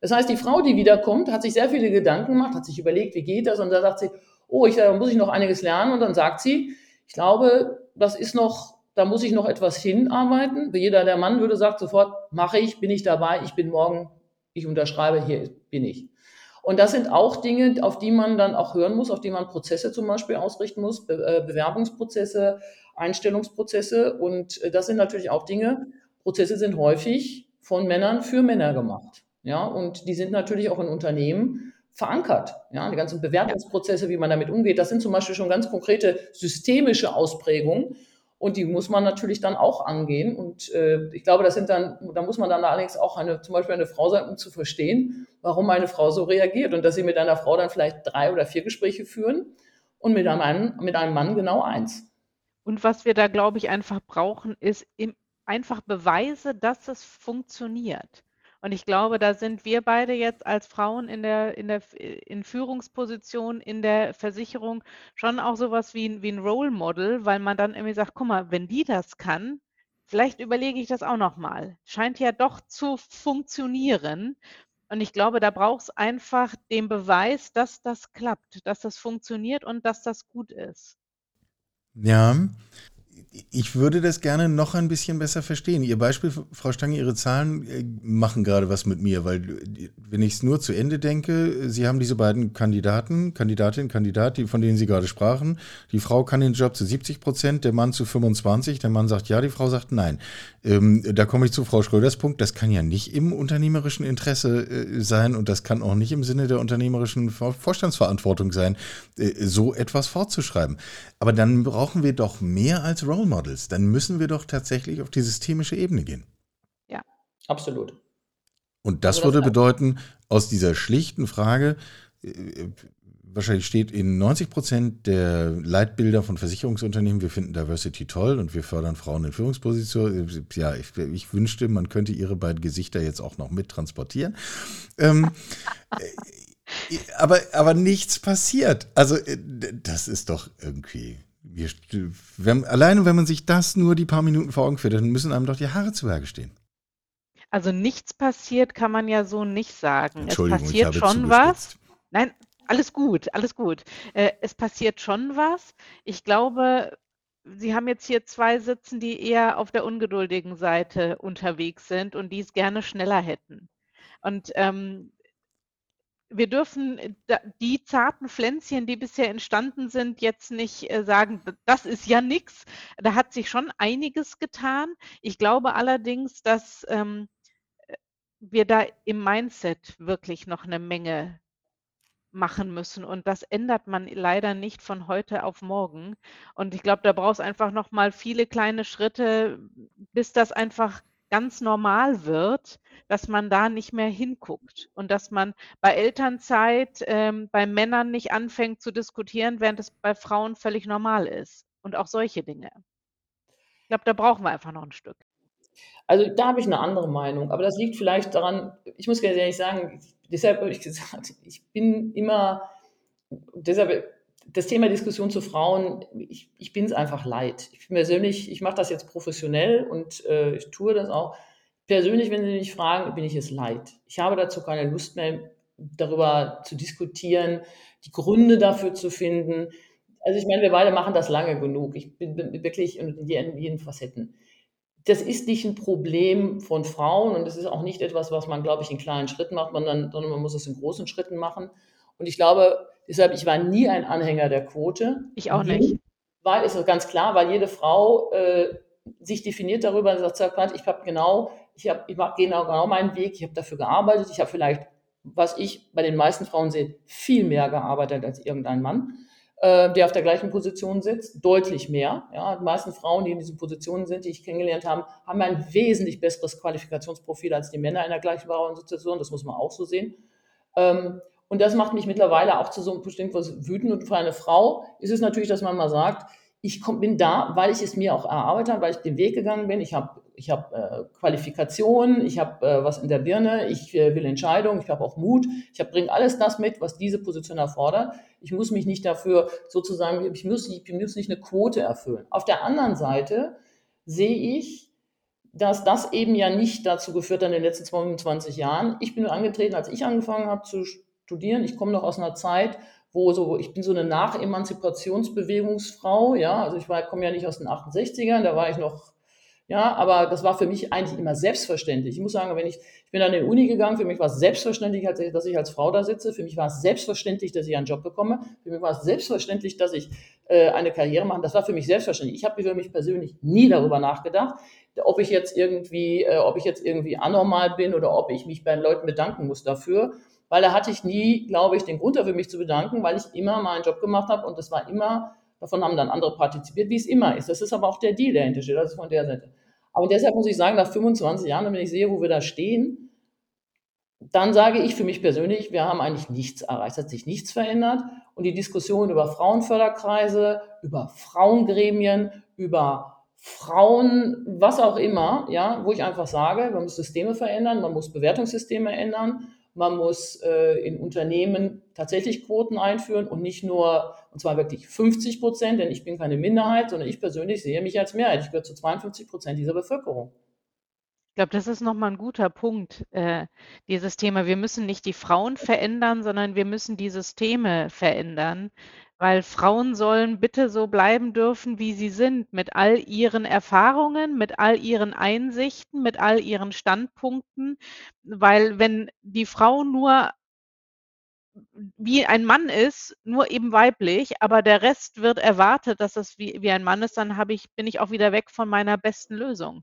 Das heißt, die Frau, die wiederkommt, hat sich sehr viele Gedanken gemacht, hat sich überlegt, wie geht das, und da sagt sie, oh, ich, da muss ich noch einiges lernen, und dann sagt sie, ich glaube, das ist noch, da muss ich noch etwas hinarbeiten. Jeder der Mann würde sagen sofort, mache ich, bin ich dabei, ich bin morgen ich unterschreibe, hier bin ich. Und das sind auch Dinge, auf die man dann auch hören muss, auf die man Prozesse zum Beispiel ausrichten muss, Be äh, Bewerbungsprozesse, Einstellungsprozesse. Und äh, das sind natürlich auch Dinge, Prozesse sind häufig von Männern für Männer gemacht. Ja, und die sind natürlich auch in Unternehmen verankert. Ja, die ganzen Bewerbungsprozesse, wie man damit umgeht, das sind zum Beispiel schon ganz konkrete systemische Ausprägungen. Und die muss man natürlich dann auch angehen. Und äh, ich glaube, das sind dann, da muss man dann allerdings auch eine, zum Beispiel eine Frau sein, um zu verstehen, warum eine Frau so reagiert. Und dass sie mit einer Frau dann vielleicht drei oder vier Gespräche führen und mit einem, Mann, mit einem Mann genau eins. Und was wir da, glaube ich, einfach brauchen, ist im, einfach Beweise, dass es funktioniert. Und ich glaube, da sind wir beide jetzt als Frauen in der, in der in Führungsposition in der Versicherung schon auch sowas wie ein, wie ein Role Model, weil man dann irgendwie sagt, guck mal, wenn die das kann, vielleicht überlege ich das auch nochmal. Scheint ja doch zu funktionieren. Und ich glaube, da braucht es einfach den Beweis, dass das klappt, dass das funktioniert und dass das gut ist. Ja, ich würde das gerne noch ein bisschen besser verstehen. Ihr Beispiel, Frau Stange, Ihre Zahlen äh, machen gerade was mit mir, weil wenn ich es nur zu Ende denke, Sie haben diese beiden Kandidaten, Kandidatin, Kandidat, die, von denen Sie gerade sprachen. Die Frau kann den Job zu 70 Prozent, der Mann zu 25. Der Mann sagt ja, die Frau sagt nein. Ähm, da komme ich zu Frau Schröders Punkt. Das kann ja nicht im unternehmerischen Interesse äh, sein und das kann auch nicht im Sinne der unternehmerischen Vorstandsverantwortung sein, äh, so etwas fortzuschreiben. Aber dann brauchen wir doch mehr als Role Models. Dann müssen wir doch tatsächlich auf die systemische Ebene gehen. Ja, absolut. Und das, also das würde bedeuten, aus dieser schlichten Frage, äh, wahrscheinlich steht in 90 Prozent der Leitbilder von Versicherungsunternehmen, wir finden Diversity toll und wir fördern Frauen in Führungspositionen. Ja, ich, ich wünschte, man könnte ihre beiden Gesichter jetzt auch noch mit transportieren. Ähm, aber, aber nichts passiert. Also, äh, das ist doch irgendwie. Wir, wenn, alleine, wenn man sich das nur die paar Minuten vor Augen führt, dann müssen einem doch die Haare zu Berge stehen. Also nichts passiert, kann man ja so nicht sagen. Es passiert schon was. Nein, alles gut, alles gut. Äh, es passiert schon was. Ich glaube, Sie haben jetzt hier zwei sitzen, die eher auf der ungeduldigen Seite unterwegs sind und die es gerne schneller hätten. Und ähm, wir dürfen äh, die zarten Pflänzchen, die bisher entstanden sind, jetzt nicht äh, sagen, das ist ja nichts. Da hat sich schon einiges getan. Ich glaube allerdings, dass ähm, äh, wir da im Mindset wirklich noch eine Menge machen müssen und das ändert man leider nicht von heute auf morgen. Und ich glaube, da brauchst einfach noch mal viele kleine Schritte, bis das einfach ganz normal wird, dass man da nicht mehr hinguckt und dass man bei Elternzeit ähm, bei Männern nicht anfängt zu diskutieren, während es bei Frauen völlig normal ist und auch solche Dinge. Ich glaube, da brauchen wir einfach noch ein Stück. Also da habe ich eine andere Meinung, aber das liegt vielleicht daran, ich muss ganz ehrlich sagen, deshalb habe ich gesagt, ich bin immer, deshalb das Thema Diskussion zu Frauen, ich, ich bin es einfach leid. Ich persönlich, ich mache das jetzt professionell und äh, ich tue das auch. Persönlich, wenn Sie mich fragen, bin ich es leid. Ich habe dazu keine Lust mehr, darüber zu diskutieren, die Gründe dafür zu finden. Also ich meine, wir beide machen das lange genug. Ich bin, wirklich in jeden Facetten. Das ist nicht ein Problem von Frauen und es ist auch nicht etwas, was man, glaube ich, in kleinen Schritten macht, sondern man muss es in großen Schritten machen. Und ich glaube, Deshalb, ich war nie ein Anhänger der Quote. Ich auch nicht. Weil, ist ganz klar, weil jede Frau äh, sich definiert darüber und sagt, ich habe genau, ich habe, ich mache genau, genau meinen Weg, ich habe dafür gearbeitet, ich habe vielleicht, was ich bei den meisten Frauen sehe, viel mehr gearbeitet als irgendein Mann, äh, der auf der gleichen Position sitzt, deutlich mehr. Ja, die meisten Frauen, die in diesen Positionen sind, die ich kennengelernt habe, haben ein wesentlich besseres Qualifikationsprofil als die Männer in der gleichen Situation, das muss man auch so sehen. Ähm, und das macht mich mittlerweile auch zu so einem bestimmten was wütend. Und für eine Frau ist es natürlich, dass man mal sagt, ich komm, bin da, weil ich es mir auch erarbeitet habe, weil ich den Weg gegangen bin. Ich habe ich hab, äh, Qualifikationen, ich habe äh, was in der Birne, ich äh, will Entscheidungen, ich habe auch Mut. Ich bringe alles das mit, was diese Position erfordert. Ich muss mich nicht dafür sozusagen, ich muss, ich muss nicht eine Quote erfüllen. Auf der anderen Seite sehe ich, dass das eben ja nicht dazu geführt hat in den letzten 25 Jahren. Ich bin angetreten, als ich angefangen habe zu studieren. Ich komme noch aus einer Zeit, wo so, ich bin so eine Nachemanzipationsbewegungsfrau, ja, also ich war, komme ja nicht aus den 68ern, da war ich noch Ja, aber das war für mich eigentlich immer selbstverständlich. Ich muss sagen, wenn ich, ich bin an die Uni gegangen, für mich war es selbstverständlich, dass ich als Frau da sitze. Für mich war es selbstverständlich, dass ich einen Job bekomme. Für mich war es selbstverständlich, dass ich äh, eine Karriere mache. Das war für mich selbstverständlich. Ich habe für mich persönlich nie darüber nachgedacht, ob ich jetzt irgendwie, äh, ob ich jetzt irgendwie anormal bin oder ob ich mich bei den Leuten bedanken muss dafür. Weil da hatte ich nie, glaube ich, den Grund dafür, mich zu bedanken, weil ich immer meinen Job gemacht habe und das war immer Davon haben dann andere partizipiert, wie es immer ist. Das ist aber auch der Deal, der dahinter steht. Das ist von der Seite. Aber deshalb muss ich sagen, nach 25 Jahren, wenn ich sehe, wo wir da stehen, dann sage ich für mich persönlich, wir haben eigentlich nichts erreicht. Es hat sich nichts verändert. Und die Diskussion über Frauenförderkreise, über Frauengremien, über Frauen, was auch immer, ja, wo ich einfach sage, man muss Systeme verändern, man muss Bewertungssysteme ändern, man muss äh, in Unternehmen tatsächlich Quoten einführen und nicht nur, und zwar wirklich 50 Prozent, denn ich bin keine Minderheit, sondern ich persönlich sehe mich als Mehrheit. Ich gehöre zu 52 Prozent dieser Bevölkerung. Ich glaube, das ist nochmal ein guter Punkt, äh, dieses Thema. Wir müssen nicht die Frauen verändern, sondern wir müssen die Systeme verändern. Weil Frauen sollen bitte so bleiben dürfen, wie sie sind, mit all ihren Erfahrungen, mit all ihren Einsichten, mit all ihren Standpunkten. Weil wenn die Frau nur wie ein Mann ist, nur eben weiblich, aber der Rest wird erwartet, dass das wie, wie ein Mann ist, dann habe ich, bin ich auch wieder weg von meiner besten Lösung.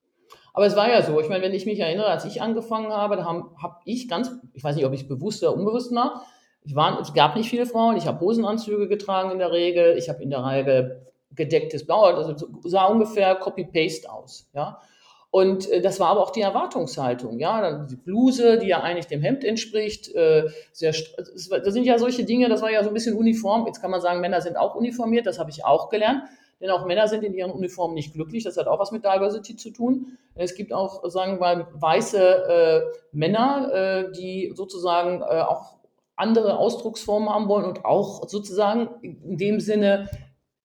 Aber es war ja so, ich meine, wenn ich mich erinnere, als ich angefangen habe, da habe hab ich ganz, ich weiß nicht, ob ich es bewusst oder unbewusst war, ich war, es gab nicht viele Frauen, ich habe Hosenanzüge getragen in der Regel, ich habe in der Regel gedecktes Blau, also sah ungefähr Copy-Paste aus, ja. Und äh, das war aber auch die Erwartungshaltung, ja. Dann die Bluse, die ja eigentlich dem Hemd entspricht, äh, sehr, das sind ja solche Dinge, das war ja so ein bisschen uniform. Jetzt kann man sagen, Männer sind auch uniformiert, das habe ich auch gelernt. Denn auch Männer sind in ihren Uniformen nicht glücklich. Das hat auch was mit Diversity zu tun. Es gibt auch, sagen wir mal, weiße äh, Männer, äh, die sozusagen äh, auch andere Ausdrucksformen haben wollen und auch sozusagen in dem Sinne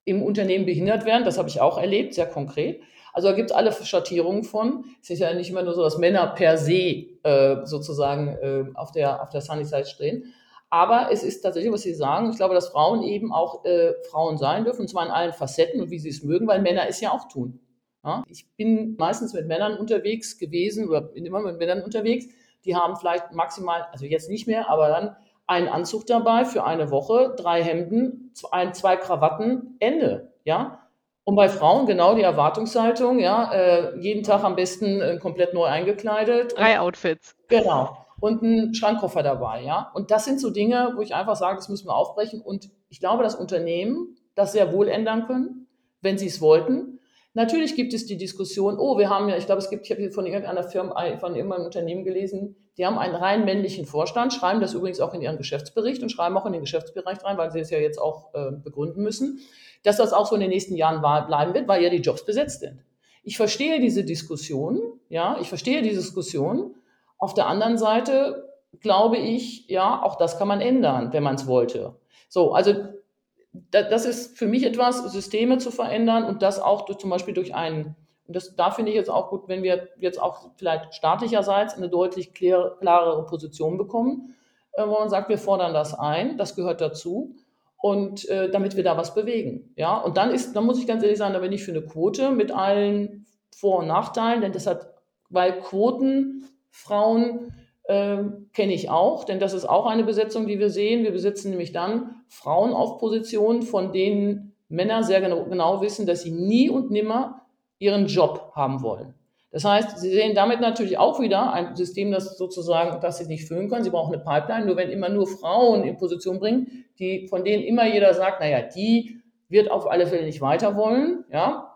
im Unternehmen behindert werden. Das habe ich auch erlebt, sehr konkret. Also da gibt es alle Schattierungen von. Es ist ja nicht immer nur so, dass Männer per se äh, sozusagen äh, auf der, auf der Sunny Side stehen. Aber es ist tatsächlich, was Sie sagen, ich glaube, dass Frauen eben auch äh, Frauen sein dürfen, und zwar in allen Facetten und wie sie es mögen, weil Männer es ja auch tun. Ja? Ich bin meistens mit Männern unterwegs gewesen oder bin immer mit Männern unterwegs, die haben vielleicht maximal, also jetzt nicht mehr, aber dann einen Anzug dabei für eine Woche, drei Hemden, zwei, zwei Krawatten, Ende. Ja? Und bei Frauen genau die Erwartungshaltung, ja, äh, jeden Tag am besten äh, komplett neu eingekleidet. Drei Outfits. Genau. Und ein Schrankkoffer dabei, ja. Und das sind so Dinge, wo ich einfach sage, das müssen wir aufbrechen. Und ich glaube, dass Unternehmen das sehr wohl ändern können, wenn sie es wollten. Natürlich gibt es die Diskussion, oh, wir haben ja, ich glaube, es gibt, ich habe hier von irgendeiner Firma, von irgendeinem Unternehmen gelesen, die haben einen rein männlichen Vorstand, schreiben das übrigens auch in ihren Geschäftsbericht und schreiben auch in den Geschäftsbereich rein, weil sie es ja jetzt auch äh, begründen müssen, dass das auch so in den nächsten Jahren bleiben wird, weil ja die Jobs besetzt sind. Ich verstehe diese Diskussion, ja, ich verstehe diese Diskussion. Auf der anderen Seite glaube ich, ja, auch das kann man ändern, wenn man es wollte. So, also das ist für mich etwas, Systeme zu verändern und das auch durch, zum Beispiel durch einen, und das, da finde ich jetzt auch gut, wenn wir jetzt auch vielleicht staatlicherseits eine deutlich klar, klarere Position bekommen, äh, wo man sagt, wir fordern das ein, das gehört dazu und äh, damit wir da was bewegen. Ja, und dann ist, dann muss ich ganz ehrlich sagen, da bin ich für eine Quote mit allen Vor- und Nachteilen, denn das hat, weil Quoten Frauen äh, kenne ich auch, denn das ist auch eine Besetzung, die wir sehen. Wir besitzen nämlich dann Frauen auf Positionen, von denen Männer sehr genau, genau wissen, dass sie nie und nimmer ihren Job haben wollen. Das heißt, Sie sehen damit natürlich auch wieder ein System, das sozusagen, das Sie nicht füllen können. Sie brauchen eine Pipeline. Nur wenn immer nur Frauen in Position bringen, die, von denen immer jeder sagt, naja, die wird auf alle Fälle nicht weiter wollen, ja,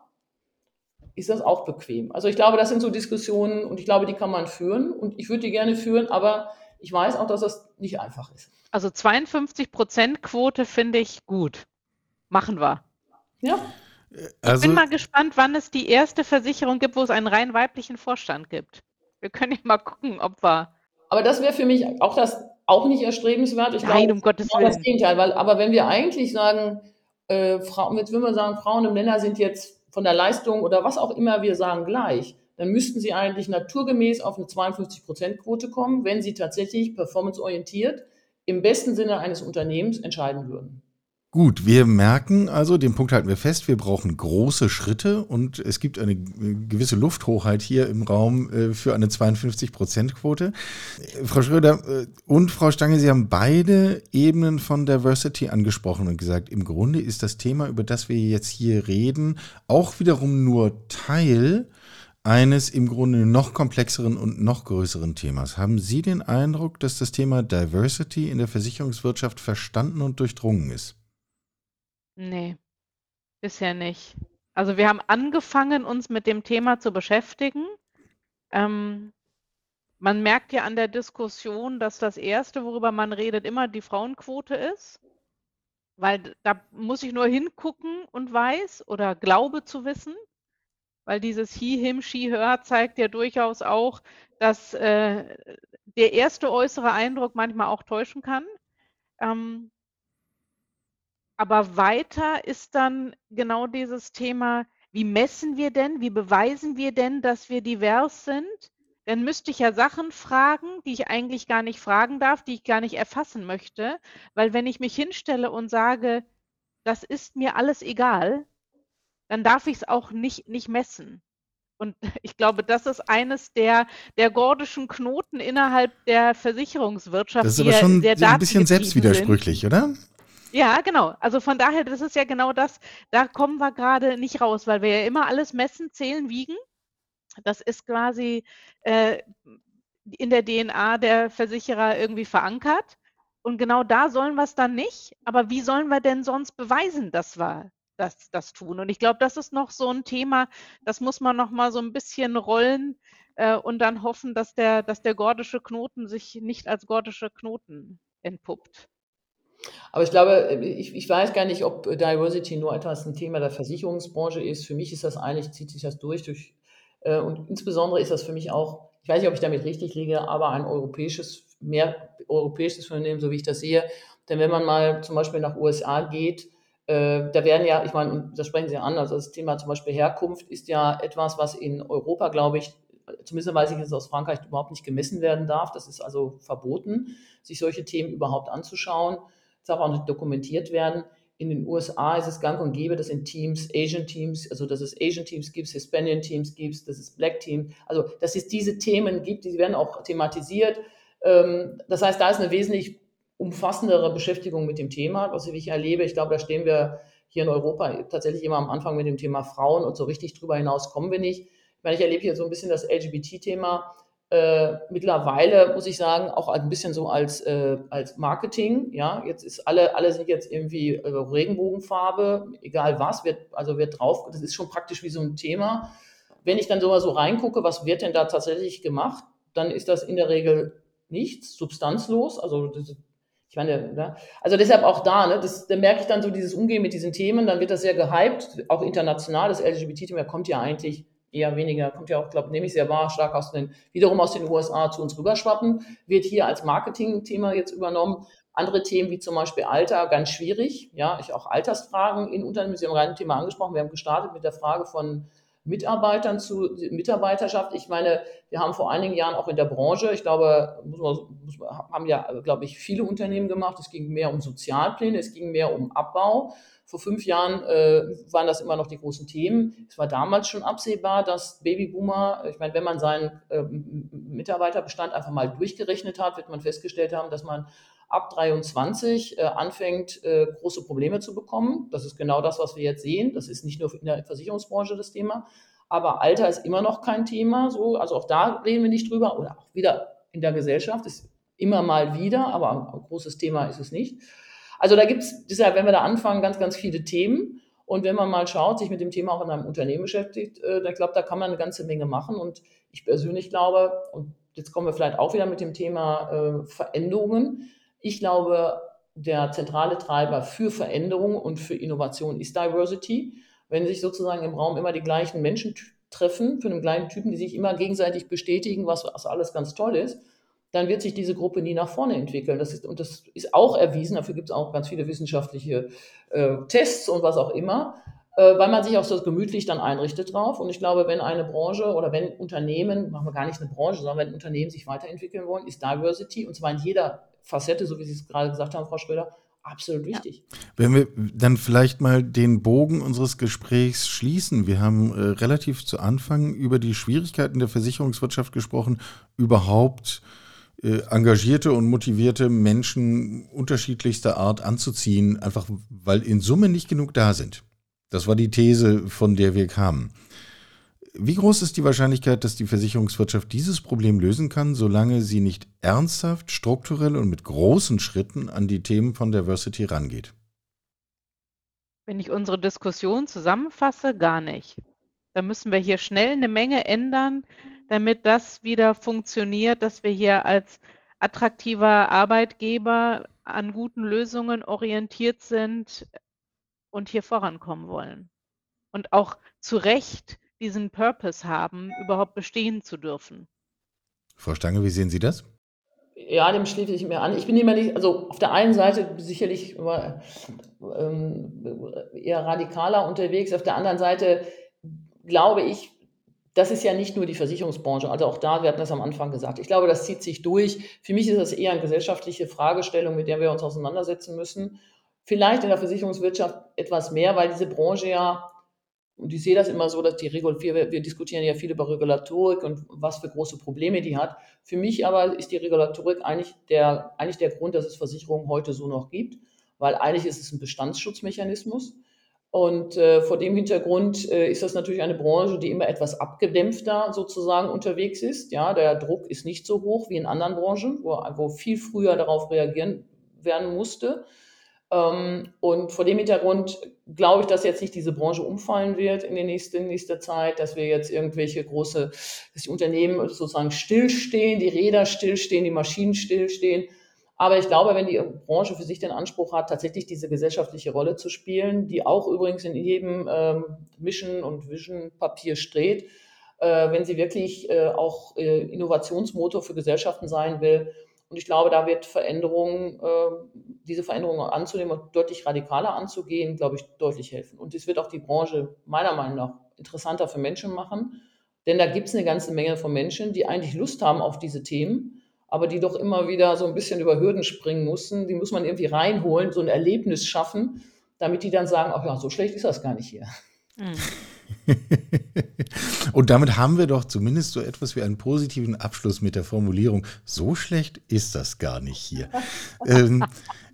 ist das auch bequem. Also ich glaube, das sind so Diskussionen und ich glaube, die kann man führen und ich würde die gerne führen, aber ich weiß auch, dass das nicht einfach ist. Also 52 Prozent Quote finde ich gut. Machen wir. Ja. Also, ich bin mal gespannt, wann es die erste Versicherung gibt, wo es einen rein weiblichen Vorstand gibt. Wir können ja mal gucken, ob wir. Aber das wäre für mich auch das auch nicht erstrebenswert. Ich Nein, glaube, um Gottes Willen. Das Gegenteil, weil, aber wenn wir eigentlich sagen, äh, Frauen, jetzt würden wir sagen, Frauen und Männer sind jetzt von der Leistung oder was auch immer wir sagen gleich, dann müssten sie eigentlich naturgemäß auf eine 52-Prozent-Quote kommen, wenn sie tatsächlich performanceorientiert im besten Sinne eines Unternehmens entscheiden würden. Gut, wir merken also, den Punkt halten wir fest, wir brauchen große Schritte und es gibt eine gewisse Lufthochheit hier im Raum äh, für eine 52-Prozent-Quote. Frau Schröder äh, und Frau Stange, Sie haben beide Ebenen von Diversity angesprochen und gesagt, im Grunde ist das Thema, über das wir jetzt hier reden, auch wiederum nur Teil eines im Grunde noch komplexeren und noch größeren Themas. Haben Sie den Eindruck, dass das Thema Diversity in der Versicherungswirtschaft verstanden und durchdrungen ist? Nee, bisher nicht. Also wir haben angefangen, uns mit dem Thema zu beschäftigen. Ähm, man merkt ja an der Diskussion, dass das Erste, worüber man redet, immer die Frauenquote ist. Weil da muss ich nur hingucken und weiß oder glaube zu wissen, weil dieses He, Him, She, Her zeigt ja durchaus auch, dass äh, der erste äußere Eindruck manchmal auch täuschen kann. Ähm, aber weiter ist dann genau dieses Thema, wie messen wir denn, wie beweisen wir denn, dass wir divers sind? Dann müsste ich ja Sachen fragen, die ich eigentlich gar nicht fragen darf, die ich gar nicht erfassen möchte. Weil wenn ich mich hinstelle und sage, das ist mir alles egal, dann darf ich es auch nicht, nicht messen. Und ich glaube, das ist eines der, der gordischen Knoten innerhalb der Versicherungswirtschaft. Das ist aber schon ein bisschen selbstwidersprüchlich, sind. oder? Ja, genau. Also von daher, das ist ja genau das, da kommen wir gerade nicht raus, weil wir ja immer alles messen, zählen, wiegen. Das ist quasi äh, in der DNA der Versicherer irgendwie verankert. Und genau da sollen wir es dann nicht. Aber wie sollen wir denn sonst beweisen, dass wir das, das tun? Und ich glaube, das ist noch so ein Thema, das muss man noch mal so ein bisschen rollen äh, und dann hoffen, dass der, dass der gordische Knoten sich nicht als gordischer Knoten entpuppt. Aber ich glaube, ich, ich weiß gar nicht, ob Diversity nur etwas ein Thema der Versicherungsbranche ist. Für mich ist das eigentlich, zieht sich das durch, durch äh, und insbesondere ist das für mich auch, ich weiß nicht, ob ich damit richtig liege, aber ein europäisches, mehr europäisches Unternehmen, so wie ich das sehe. Denn wenn man mal zum Beispiel nach USA geht, äh, da werden ja, ich meine, das sprechen Sie an, also das Thema zum Beispiel Herkunft ist ja etwas, was in Europa, glaube ich, zumindest weiß ich es aus Frankreich, überhaupt nicht gemessen werden darf. Das ist also verboten, sich solche Themen überhaupt anzuschauen darf auch nicht dokumentiert werden. In den USA ist es gang und gäbe, dass in Teams, Asian Teams, also dass es Asian Teams gibt, Hispanic Teams gibt, dass es Black Teams, also dass es diese Themen gibt, die werden auch thematisiert. Ähm, das heißt, da ist eine wesentlich umfassendere Beschäftigung mit dem Thema, was ich erlebe. Ich glaube, da stehen wir hier in Europa tatsächlich immer am Anfang mit dem Thema Frauen und so richtig drüber hinaus kommen wir nicht. Ich meine, ich erlebe hier so ein bisschen das LGBT-Thema äh, mittlerweile, muss ich sagen, auch ein bisschen so als, äh, als Marketing. Ja, jetzt ist alle, alle sind jetzt irgendwie äh, Regenbogenfarbe, egal was, wird, also wird drauf, das ist schon praktisch wie so ein Thema. Wenn ich dann so mal so reingucke, was wird denn da tatsächlich gemacht, dann ist das in der Regel nichts, substanzlos. Also das, ich meine, ne? also deshalb auch da, ne, das, da merke ich dann so dieses Umgehen mit diesen Themen, dann wird das sehr gehypt, auch international. Das LGBT-Thema kommt ja eigentlich eher weniger, kommt ja auch, glaube nehme ich sehr wahr, stark aus den, wiederum aus den USA zu uns rüberschwappen, wird hier als Marketing-Thema jetzt übernommen. Andere Themen wie zum Beispiel Alter, ganz schwierig. Ja, ich auch Altersfragen in Unternehmen, Sie haben gerade ein Thema angesprochen. Wir haben gestartet mit der Frage von Mitarbeitern zu Mitarbeiterschaft. Ich meine, wir haben vor einigen Jahren auch in der Branche, ich glaube, muss man, muss man, haben ja, glaube ich, viele Unternehmen gemacht. Es ging mehr um Sozialpläne, es ging mehr um Abbau. Vor fünf Jahren äh, waren das immer noch die großen Themen. Es war damals schon absehbar, dass Babyboomer, ich meine, wenn man seinen äh, Mitarbeiterbestand einfach mal durchgerechnet hat, wird man festgestellt haben, dass man ab 23 äh, anfängt, äh, große Probleme zu bekommen. Das ist genau das, was wir jetzt sehen. Das ist nicht nur in der Versicherungsbranche das Thema. Aber Alter ist immer noch kein Thema. So. Also auch da reden wir nicht drüber. Oder auch wieder in der Gesellschaft ist immer mal wieder, aber ein großes Thema ist es nicht. Also da gibt es, deshalb, wenn wir da anfangen, ganz, ganz viele Themen. Und wenn man mal schaut, sich mit dem Thema auch in einem Unternehmen beschäftigt, äh, dann glaube da kann man eine ganze Menge machen. Und ich persönlich glaube, und jetzt kommen wir vielleicht auch wieder mit dem Thema äh, Veränderungen. Ich glaube, der zentrale Treiber für Veränderung und für Innovation ist Diversity. Wenn sich sozusagen im Raum immer die gleichen Menschen treffen, für einen gleichen Typen, die sich immer gegenseitig bestätigen, was, was alles ganz toll ist, dann wird sich diese Gruppe nie nach vorne entwickeln. Das ist, und das ist auch erwiesen, dafür gibt es auch ganz viele wissenschaftliche äh, Tests und was auch immer, weil man sich auch so gemütlich dann einrichtet drauf. Und ich glaube, wenn eine Branche oder wenn Unternehmen, machen wir gar nicht eine Branche, sondern wenn Unternehmen sich weiterentwickeln wollen, ist Diversity, und zwar in jeder Facette, so wie Sie es gerade gesagt haben, Frau Schröder, absolut wichtig. Wenn wir dann vielleicht mal den Bogen unseres Gesprächs schließen. Wir haben äh, relativ zu Anfang über die Schwierigkeiten der Versicherungswirtschaft gesprochen, überhaupt äh, engagierte und motivierte Menschen unterschiedlichster Art anzuziehen, einfach weil in Summe nicht genug da sind. Das war die These, von der wir kamen. Wie groß ist die Wahrscheinlichkeit, dass die Versicherungswirtschaft dieses Problem lösen kann, solange sie nicht ernsthaft, strukturell und mit großen Schritten an die Themen von Diversity rangeht? Wenn ich unsere Diskussion zusammenfasse, gar nicht. Da müssen wir hier schnell eine Menge ändern, damit das wieder funktioniert, dass wir hier als attraktiver Arbeitgeber an guten Lösungen orientiert sind und hier vorankommen wollen. Und auch zu Recht diesen Purpose haben, überhaupt bestehen zu dürfen. Frau Stange, wie sehen Sie das? Ja, dem schließe ich mir an. Ich bin immer nicht, also auf der einen Seite sicherlich immer, ähm, eher radikaler unterwegs, auf der anderen Seite glaube ich, das ist ja nicht nur die Versicherungsbranche, also auch da, wir hatten das am Anfang gesagt. Ich glaube, das zieht sich durch. Für mich ist das eher eine gesellschaftliche Fragestellung, mit der wir uns auseinandersetzen müssen. Vielleicht in der Versicherungswirtschaft etwas mehr, weil diese Branche ja und ich sehe das immer so, dass die Regul wir, wir diskutieren ja viel über Regulatorik und was für große Probleme die hat. Für mich aber ist die Regulatorik eigentlich der, eigentlich der Grund, dass es Versicherungen heute so noch gibt, weil eigentlich ist es ein Bestandsschutzmechanismus. Und äh, vor dem Hintergrund äh, ist das natürlich eine Branche, die immer etwas abgedämpfter sozusagen unterwegs ist. Ja, der Druck ist nicht so hoch wie in anderen Branchen, wo, wo viel früher darauf reagieren werden musste. Ähm, und vor dem Hintergrund glaube ich, dass jetzt nicht diese Branche umfallen wird in der nächsten, nächster Zeit, dass wir jetzt irgendwelche große, dass die Unternehmen sozusagen stillstehen, die Räder stillstehen, die Maschinen stillstehen. Aber ich glaube, wenn die Branche für sich den Anspruch hat, tatsächlich diese gesellschaftliche Rolle zu spielen, die auch übrigens in jedem ähm, Mission- und Vision-Papier steht, äh, wenn sie wirklich äh, auch äh, Innovationsmotor für Gesellschaften sein will, und ich glaube, da wird Veränderungen, äh, diese Veränderungen anzunehmen und deutlich radikaler anzugehen, glaube ich, deutlich helfen. Und es wird auch die Branche meiner Meinung nach interessanter für Menschen machen. Denn da gibt es eine ganze Menge von Menschen, die eigentlich Lust haben auf diese Themen, aber die doch immer wieder so ein bisschen über Hürden springen mussten. Die muss man irgendwie reinholen, so ein Erlebnis schaffen, damit die dann sagen, ach ja, so schlecht ist das gar nicht hier. Mhm. Und damit haben wir doch zumindest so etwas wie einen positiven Abschluss mit der Formulierung, so schlecht ist das gar nicht hier. ähm,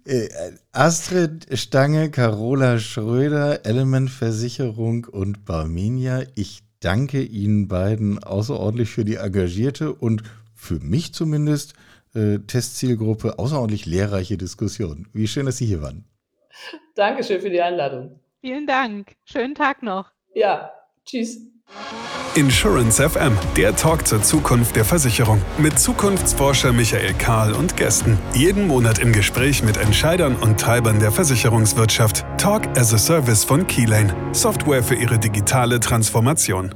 äh, Astrid Stange, Carola Schröder, Element Versicherung und Barmenia, ich danke Ihnen beiden außerordentlich für die engagierte und für mich zumindest äh, Testzielgruppe außerordentlich lehrreiche Diskussion. Wie schön, dass Sie hier waren. Dankeschön für die Einladung. Vielen Dank. Schönen Tag noch. Ja, tschüss. Insurance FM, der Talk zur Zukunft der Versicherung. Mit Zukunftsforscher Michael Kahl und Gästen. Jeden Monat im Gespräch mit Entscheidern und Treibern der Versicherungswirtschaft. Talk as a Service von Keylane. Software für ihre digitale Transformation.